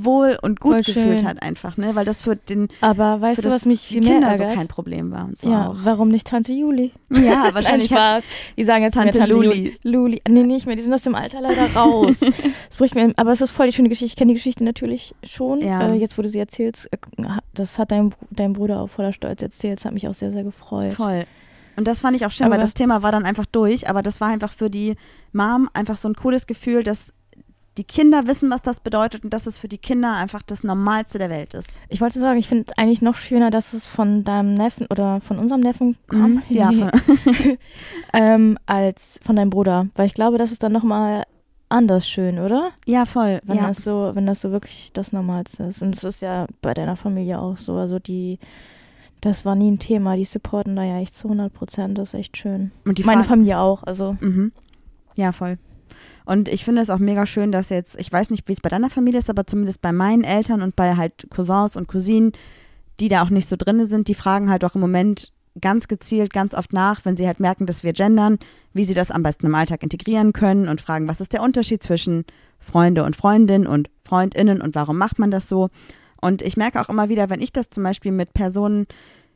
wohl und gut Voll gefühlt schön. hat einfach, ne? Weil das für den Aber weißt du, was mich viel mehr Kinder ärgert? so kein Problem war und so ja, auch. warum nicht Tante Juli? Ja, wahrscheinlich hat, Spaß. Die sagen jetzt Tante Tante Luli. Luli. Nee, nicht mehr. Die sind aus dem Alter leider raus. das bricht mir, aber es ist voll die schöne Geschichte. Ich kenne die Geschichte natürlich schon. Ja. Äh, jetzt, wo du sie erzählst, äh, das hat dein, dein Bruder auch voller Stolz erzählt. Das hat mich auch sehr, sehr gefreut. voll. Und das fand ich auch schön, weil Aber- das Thema war dann einfach durch, aber das war einfach für die Mom einfach so ein cooles Gefühl, dass die Kinder wissen, was das bedeutet und dass es für die Kinder einfach das Normalste der Welt ist. Ich wollte sagen, ich finde eigentlich noch schöner, dass es von deinem Neffen oder von unserem Neffen kam. Mhm. Ja, ähm, als von deinem Bruder. Weil ich glaube, das ist dann nochmal anders schön, oder? ja voll. Wenn Ja. das so, wenn das so wirklich das Normalste ist. Und es ist ja bei deiner Familie auch so. Also die, das war nie ein Thema. Die supporten da ja echt zu 100 Prozent. Das ist echt schön. Und die Meine Familie auch. Also Mhm. Ja, voll. Und ich finde es auch mega schön, dass jetzt, ich weiß nicht, wie es bei deiner Familie ist, aber zumindest bei meinen Eltern und bei halt Cousins und Cousinen, die da auch nicht so drin sind, die fragen halt auch im Moment ganz gezielt, ganz oft nach, wenn sie halt merken, dass wir gendern, wie sie das am besten im Alltag integrieren können und fragen, was ist der Unterschied zwischen Freunde und Freundin und Freundinnen und warum macht man das so? Und ich merke auch immer wieder, wenn ich das zum Beispiel mit Personen,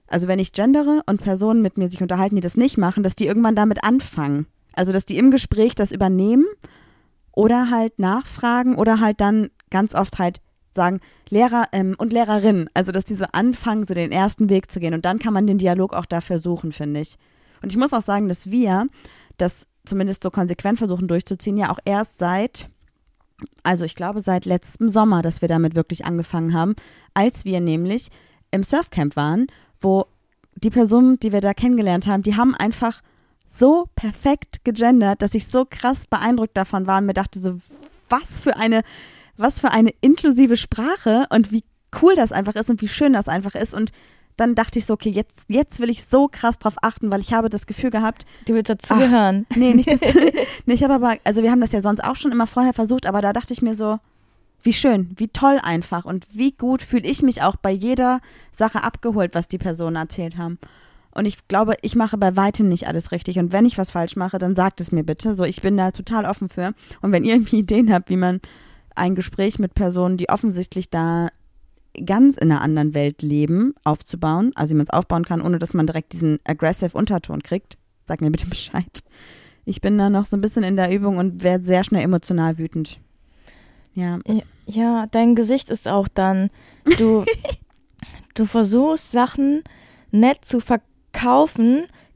also wenn ich gendere und Personen mit mir sich unterhalten, die das nicht machen, dass die irgendwann damit anfangen. Also, dass die im Gespräch das übernehmen oder halt nachfragen oder halt dann ganz oft halt sagen, Lehrer ähm, und Lehrerinnen. Also, dass die so anfangen, so den ersten Weg zu gehen. Und dann kann man den Dialog auch dafür suchen, finde ich. Und ich muss auch sagen, dass wir das zumindest so konsequent versuchen durchzuziehen, ja auch erst seit, also ich glaube seit letztem Sommer, dass wir damit wirklich angefangen haben, als wir nämlich im Surfcamp waren, wo die Personen, die wir da kennengelernt haben, die haben einfach so perfekt gegendert, dass ich so krass beeindruckt davon war und mir dachte so, was für eine, was für eine inklusive Sprache und wie cool das einfach ist und wie schön das einfach ist und dann dachte ich so, okay, jetzt, jetzt will ich so krass drauf achten, weil ich habe das Gefühl gehabt, du willst dazugehören. nee, nicht dazu, nee, ich habe aber, also wir haben das ja sonst auch schon immer vorher versucht, aber da dachte ich mir so, wie schön, wie toll einfach und wie gut fühle ich mich auch bei jeder Sache abgeholt, was die Personen erzählt haben. Und ich glaube, ich mache bei weitem nicht alles richtig. Und wenn ich was falsch mache, dann sagt es mir bitte. So, ich bin da total offen für. Und wenn ihr irgendwie Ideen habt, wie man ein Gespräch mit Personen, die offensichtlich da ganz in einer anderen Welt leben, aufzubauen, also wie man es aufbauen kann, ohne dass man direkt diesen aggressive Unterton kriegt, sag mir bitte Bescheid. Ich bin da noch so ein bisschen in der Übung und werde sehr schnell emotional wütend. Ja. Ja, dein Gesicht ist auch dann, du, du versuchst Sachen nett zu verkaufen,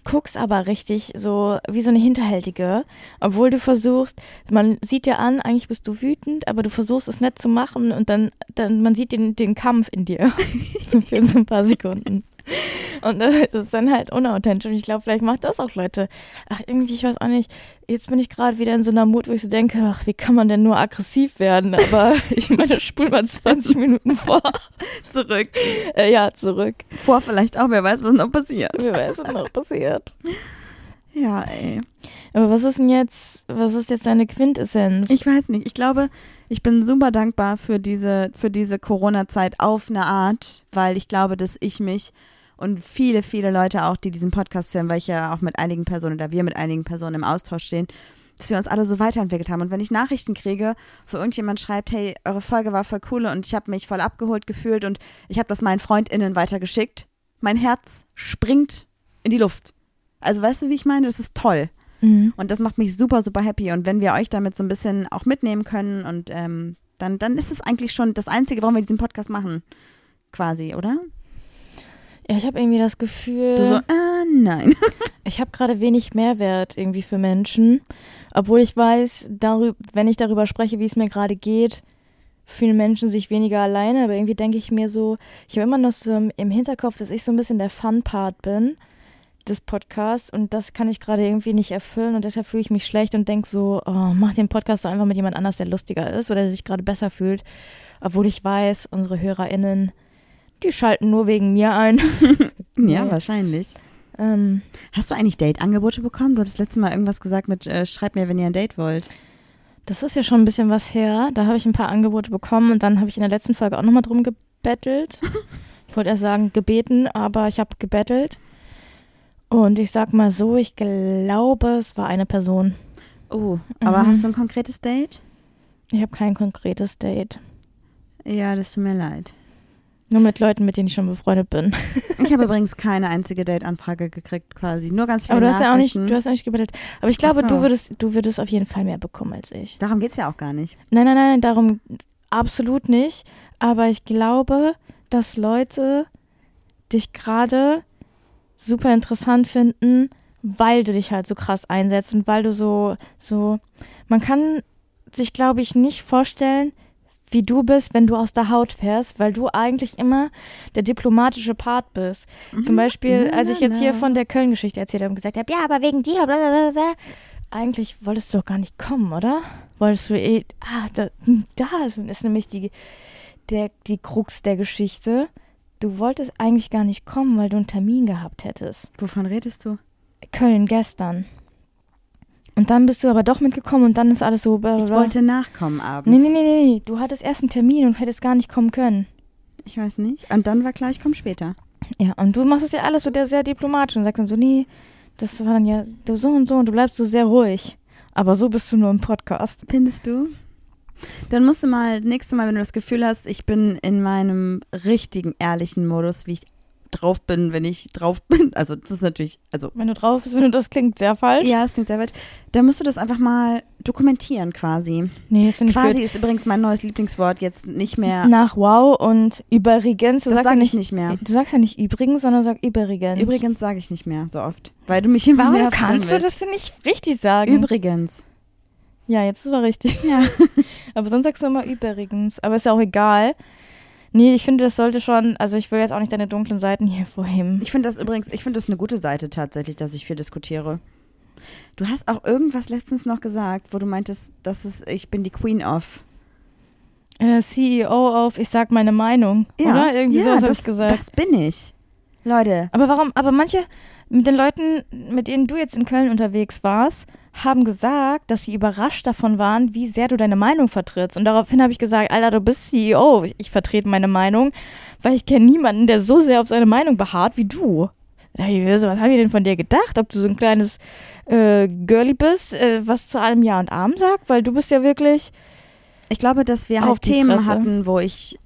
guckst aber richtig so wie so eine Hinterhältige, obwohl du versuchst, man sieht dir an, eigentlich bist du wütend, aber du versuchst es nett zu machen und dann, dann man sieht den, den Kampf in dir so für so ein paar Sekunden. Und das ist dann halt unauthentisch. Und ich glaube, vielleicht macht das auch Leute. Ach, irgendwie, ich weiß auch nicht. Jetzt bin ich gerade wieder in so einer Mut, wo ich so denke, ach, wie kann man denn nur aggressiv werden? Aber ich meine, spul mal 20 Minuten vor. Zurück. Äh, ja, zurück. Vor vielleicht auch, wer weiß, was noch passiert. Wer weiß, was noch passiert. Ja, ey. Aber was ist denn jetzt, was ist jetzt deine Quintessenz? Ich weiß nicht. Ich glaube, ich bin super dankbar für diese, für diese Corona-Zeit auf eine Art, weil ich glaube, dass ich mich und viele, viele Leute auch, die diesen Podcast hören, weil ich ja auch mit einigen Personen oder wir mit einigen Personen im Austausch stehen, dass wir uns alle so weiterentwickelt haben. Und wenn ich Nachrichten kriege, wo irgendjemand schreibt, hey, eure Folge war voll cool und ich habe mich voll abgeholt gefühlt und ich habe das meinen FreundInnen weitergeschickt, mein Herz springt in die Luft. Also weißt du, wie ich meine? Das ist toll. Mhm. Und das macht mich super, super happy. Und wenn wir euch damit so ein bisschen auch mitnehmen können und ähm, dann, dann ist es eigentlich schon das Einzige, warum wir diesen Podcast machen. Quasi, oder? Ja, ich habe irgendwie das Gefühl, Du so, ah, nein. ich habe gerade wenig Mehrwert irgendwie für Menschen, obwohl ich weiß, darüber, wenn ich darüber spreche, wie es mir gerade geht, fühlen Menschen sich weniger alleine, aber irgendwie denke ich mir so, ich habe immer noch so im- im Hinterkopf, dass ich so ein bisschen der Fun-Part bin des Podcasts und das kann ich gerade irgendwie nicht erfüllen und deshalb fühle ich mich schlecht und denke so, oh, mach den Podcast doch einfach mit jemand anders, der lustiger ist oder der sich gerade besser fühlt, obwohl ich weiß, unsere HörerInnen, die schalten nur wegen mir ein. Ja, wahrscheinlich. ähm, Hast du eigentlich Date-Angebote bekommen? Du hattest letztes Mal irgendwas gesagt mit, äh, schreibt mir, wenn ihr ein Date wollt. Das ist ja schon ein bisschen was her. Da habe ich ein paar Angebote bekommen und dann habe ich in der letzten Folge auch nochmal drum gebettelt. Ich wollte erst sagen gebeten, aber ich habe gebettelt. Und ich sag mal so, ich glaube, es war eine Person. Oh, aber Mhm. hast du ein konkretes Date? Ich habe kein konkretes Date. Ja, das tut mir leid. Nur mit Leuten, mit denen ich schon befreundet bin. Ich habe übrigens keine einzige Date-Anfrage gekriegt, quasi. Nur ganz viele Aber du hast ja auch nicht, du hast auch nicht gebettelt. Aber ich glaube, so. du würdest, du würdest auf jeden Fall mehr bekommen als ich. Darum geht es ja auch gar nicht. Nein, nein, nein, darum absolut nicht. Aber ich glaube, dass Leute dich gerade super interessant finden, weil du dich halt so krass einsetzt und weil du so, so, man kann sich, glaube ich, nicht vorstellen, wie du bist, wenn du aus der Haut fährst, weil du eigentlich immer der diplomatische Part bist. Zum Beispiel, Na, als ich jetzt hier von der Köln-Geschichte erzählt habe und gesagt habe, ja, aber wegen dir, blablabla. Eigentlich wolltest du doch gar nicht kommen, oder? Wolltest du eh, ah, da, da ist, ist nämlich die, der, die Krux der Geschichte. Du wolltest eigentlich gar nicht kommen, weil du einen Termin gehabt hättest. Wovon redest du? Köln gestern. Und dann bist du aber doch mitgekommen und dann ist alles so. Ich blablabla. wollte nachkommen abends. Nee, nee, nee, nee. Du hattest erst einen Termin und hättest gar nicht kommen können. Ich weiß nicht. Und dann war klar, ich komme später. Ja, und du machst es ja alles so der sehr diplomatisch und sagst dann so, nee, das war dann ja so und so und du bleibst so sehr ruhig. Aber so bist du nur im Podcast. Findest du? Dann musst du mal, nächstes Mal, wenn du das Gefühl hast, ich bin in meinem richtigen, ehrlichen Modus, wie ich drauf bin, wenn ich drauf bin. Also das ist natürlich, also Wenn du drauf bist, wenn du das klingt sehr falsch. ja, es klingt sehr weit. Dann musst du das einfach mal dokumentieren quasi. Nee, das finde ich Quasi ist übrigens mein neues Lieblingswort jetzt nicht mehr. Nach wow und übrigens. Du das sagst ja sage nicht, ich nicht mehr. Du sagst ja nicht übrigens, sondern sag übrigens. Übrigens sage ich nicht mehr so oft, weil du mich immer Warum kannst du das denn nicht richtig sagen? Übrigens. ja, jetzt ist aber richtig. Ja. Aber sonst sagst du immer übrigens. Aber ist ja auch egal. Nee, ich finde, das sollte schon, also ich will jetzt auch nicht deine dunklen Seiten hier hervorheben. Ich finde das übrigens, ich finde das eine gute Seite tatsächlich, dass ich viel diskutiere. Du hast auch irgendwas letztens noch gesagt, wo du meintest, dass es, ich bin die Queen of. Äh, CEO auf, ich sag meine Meinung. Oder? Irgendwie ja, sowas habe ich gesagt. das bin ich. Leute, Aber warum, aber manche, mit den Leuten, mit denen du jetzt in Köln unterwegs warst, haben gesagt, dass sie überrascht davon waren, wie sehr du deine Meinung vertrittst. Und daraufhin habe ich gesagt, Alter, du bist CEO. Ich, ich vertrete meine Meinung, weil ich kenne niemanden, der so sehr auf seine Meinung beharrt wie du. Was haben die denn von dir gedacht? Ob du so ein kleines äh, Girlie bist, äh, was zu allem Ja und Arm sagt? Weil du bist ja wirklich, ich glaube, dass wir halt Themen hatten, wo ich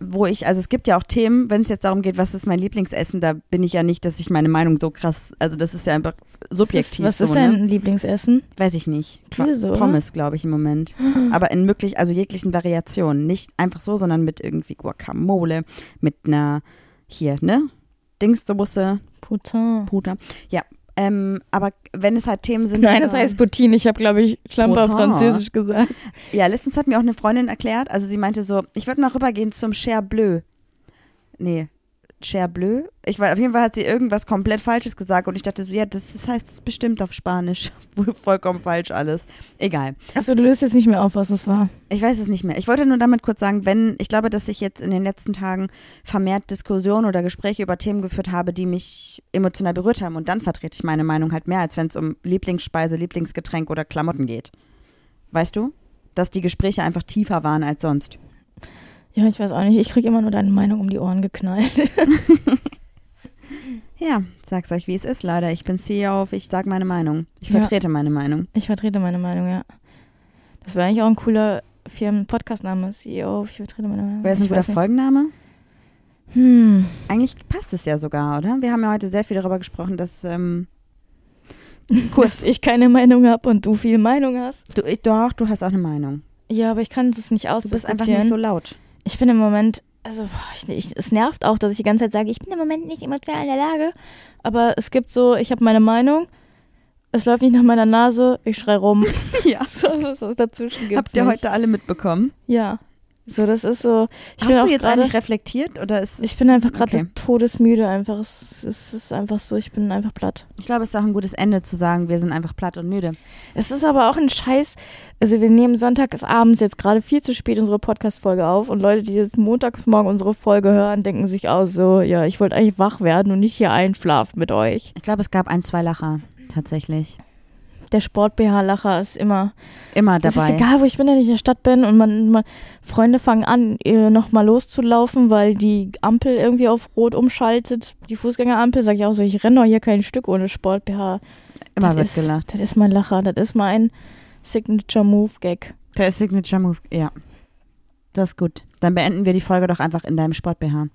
wo ich, also es gibt ja auch Themen, wenn es jetzt darum geht, was ist mein Lieblingsessen, da bin ich ja nicht, dass ich meine Meinung so krass, also das ist ja einfach subjektiv. Was ist, was so, ist dein ne? Lieblingsessen? Weiß ich nicht. Oder? Pommes, glaube ich, im Moment. Aber in möglich, also jeglichen Variationen. Nicht einfach so, sondern mit irgendwie Guacamole, mit einer, hier, ne? Dingssoße, Putain. Puder. Ja, ähm, aber wenn es halt Themen sind. Nein, das so- heißt Poutine. Ich habe, glaube ich, Schlamper auf. Französisch gesagt. Ja, letztens hat mir auch eine Freundin erklärt, also sie meinte so, ich würde mal rübergehen zum Cher Bleu. Nee, Cher Bleu? Ich weiß, auf jeden Fall hat sie irgendwas komplett Falsches gesagt und ich dachte so, ja, das, das heißt es bestimmt auf Spanisch. Vollkommen falsch alles. Egal. Achso, du löst jetzt nicht mehr auf, was es war. Ich weiß es nicht mehr. Ich wollte nur damit kurz sagen, wenn, ich glaube, dass ich jetzt in den letzten Tagen vermehrt Diskussionen oder Gespräche über Themen geführt habe, die mich emotional berührt haben und dann vertrete ich meine Meinung halt mehr, als wenn es um Lieblingsspeise, Lieblingsgetränk oder Klamotten geht. Weißt du? Dass die Gespräche einfach tiefer waren als sonst. Ja, ich weiß auch nicht. Ich kriege immer nur deine Meinung um die Ohren geknallt. Ja, sag's euch, wie es ist, leider. Ich bin CEO, ich sag meine Meinung. Ich Ja. vertrete meine Meinung. Ich vertrete meine Meinung, ja. Das wäre eigentlich auch ein cooler Firmen-Podcast-Name. CEO, ich vertrete meine Meinung. Wäre es ein guter. Folgenname? Hm. Eigentlich passt es ja sogar, oder? Wir haben ja heute sehr viel darüber gesprochen, dass ähm, Dass ich keine Meinung habe und du viel Meinung hast. du, ich, doch, du hast auch eine Meinung. Ja, aber ich kann es nicht Du bist einfach nicht so laut. Ich bin im Moment, also ich, ich, es nervt auch, dass ich die ganze Zeit sage, ich bin im Moment nicht emotional in der Lage. Aber es gibt so, ich habe meine Meinung, es läuft nicht nach meiner Nase, ich schrei rum. Ja. so, was was dazwischen gibt's Habt ihr nicht. heute alle mitbekommen? Ja. So, das ist so. Ich Hast du jetzt gerade- eigentlich reflektiert oder ist Ich bin einfach gerade okay. des Todesmüde einfach. Es, es ist einfach so, ich bin einfach platt. Ich glaube, es ist auch ein gutes Ende zu sagen, wir sind einfach platt und müde. Es ist aber auch ein Scheiß. Also wir nehmen sonntags abends jetzt gerade viel zu spät unsere Podcast-Folge auf und Leute, die jetzt montagsmorgen unsere Folge hören, denken sich auch so, ja, ich wollte eigentlich wach werden und nicht hier einschlafen mit euch. Ich glaube, es gab ein, zwei Lacher tatsächlich. Der Sport-BH-Lacher ist immer. Immer Es ist dabei. egal, wo ich bin, wenn ich in der Stadt bin und man, man Freunde fangen an, nochmal loszulaufen, weil die Ampel irgendwie auf Rot umschaltet. Die Fußgängerampel, sag ich auch so, ich renne doch hier kein Stück ohne Sport-BH. Immer das wird ist, gelacht. Das ist mein Lacher, das ist mein Signature-Move-Gag. Der Signature Move, ja. Das ist gut. Dann beenden wir die Folge doch einfach in deinem Sport-BH.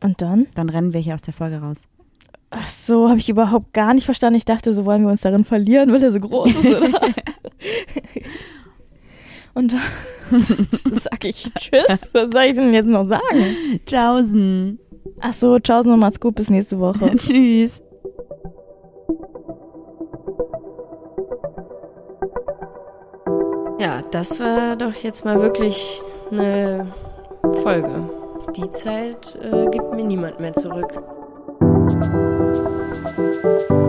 Und dann? Dann rennen wir hier aus der Folge raus. Ach so, habe ich überhaupt gar nicht verstanden. Ich dachte, so wollen wir uns darin verlieren, weil er so groß ist, oder? Und dann sag ich Tschüss. Was soll ich denn jetzt noch sagen? Tschaußen. Ach so, ciao, und macht's gut, bis nächste Woche. Tschüss. Ja, das war doch jetzt mal wirklich eine Folge. Die Zeit äh, gibt mir niemand mehr zurück. Thank you.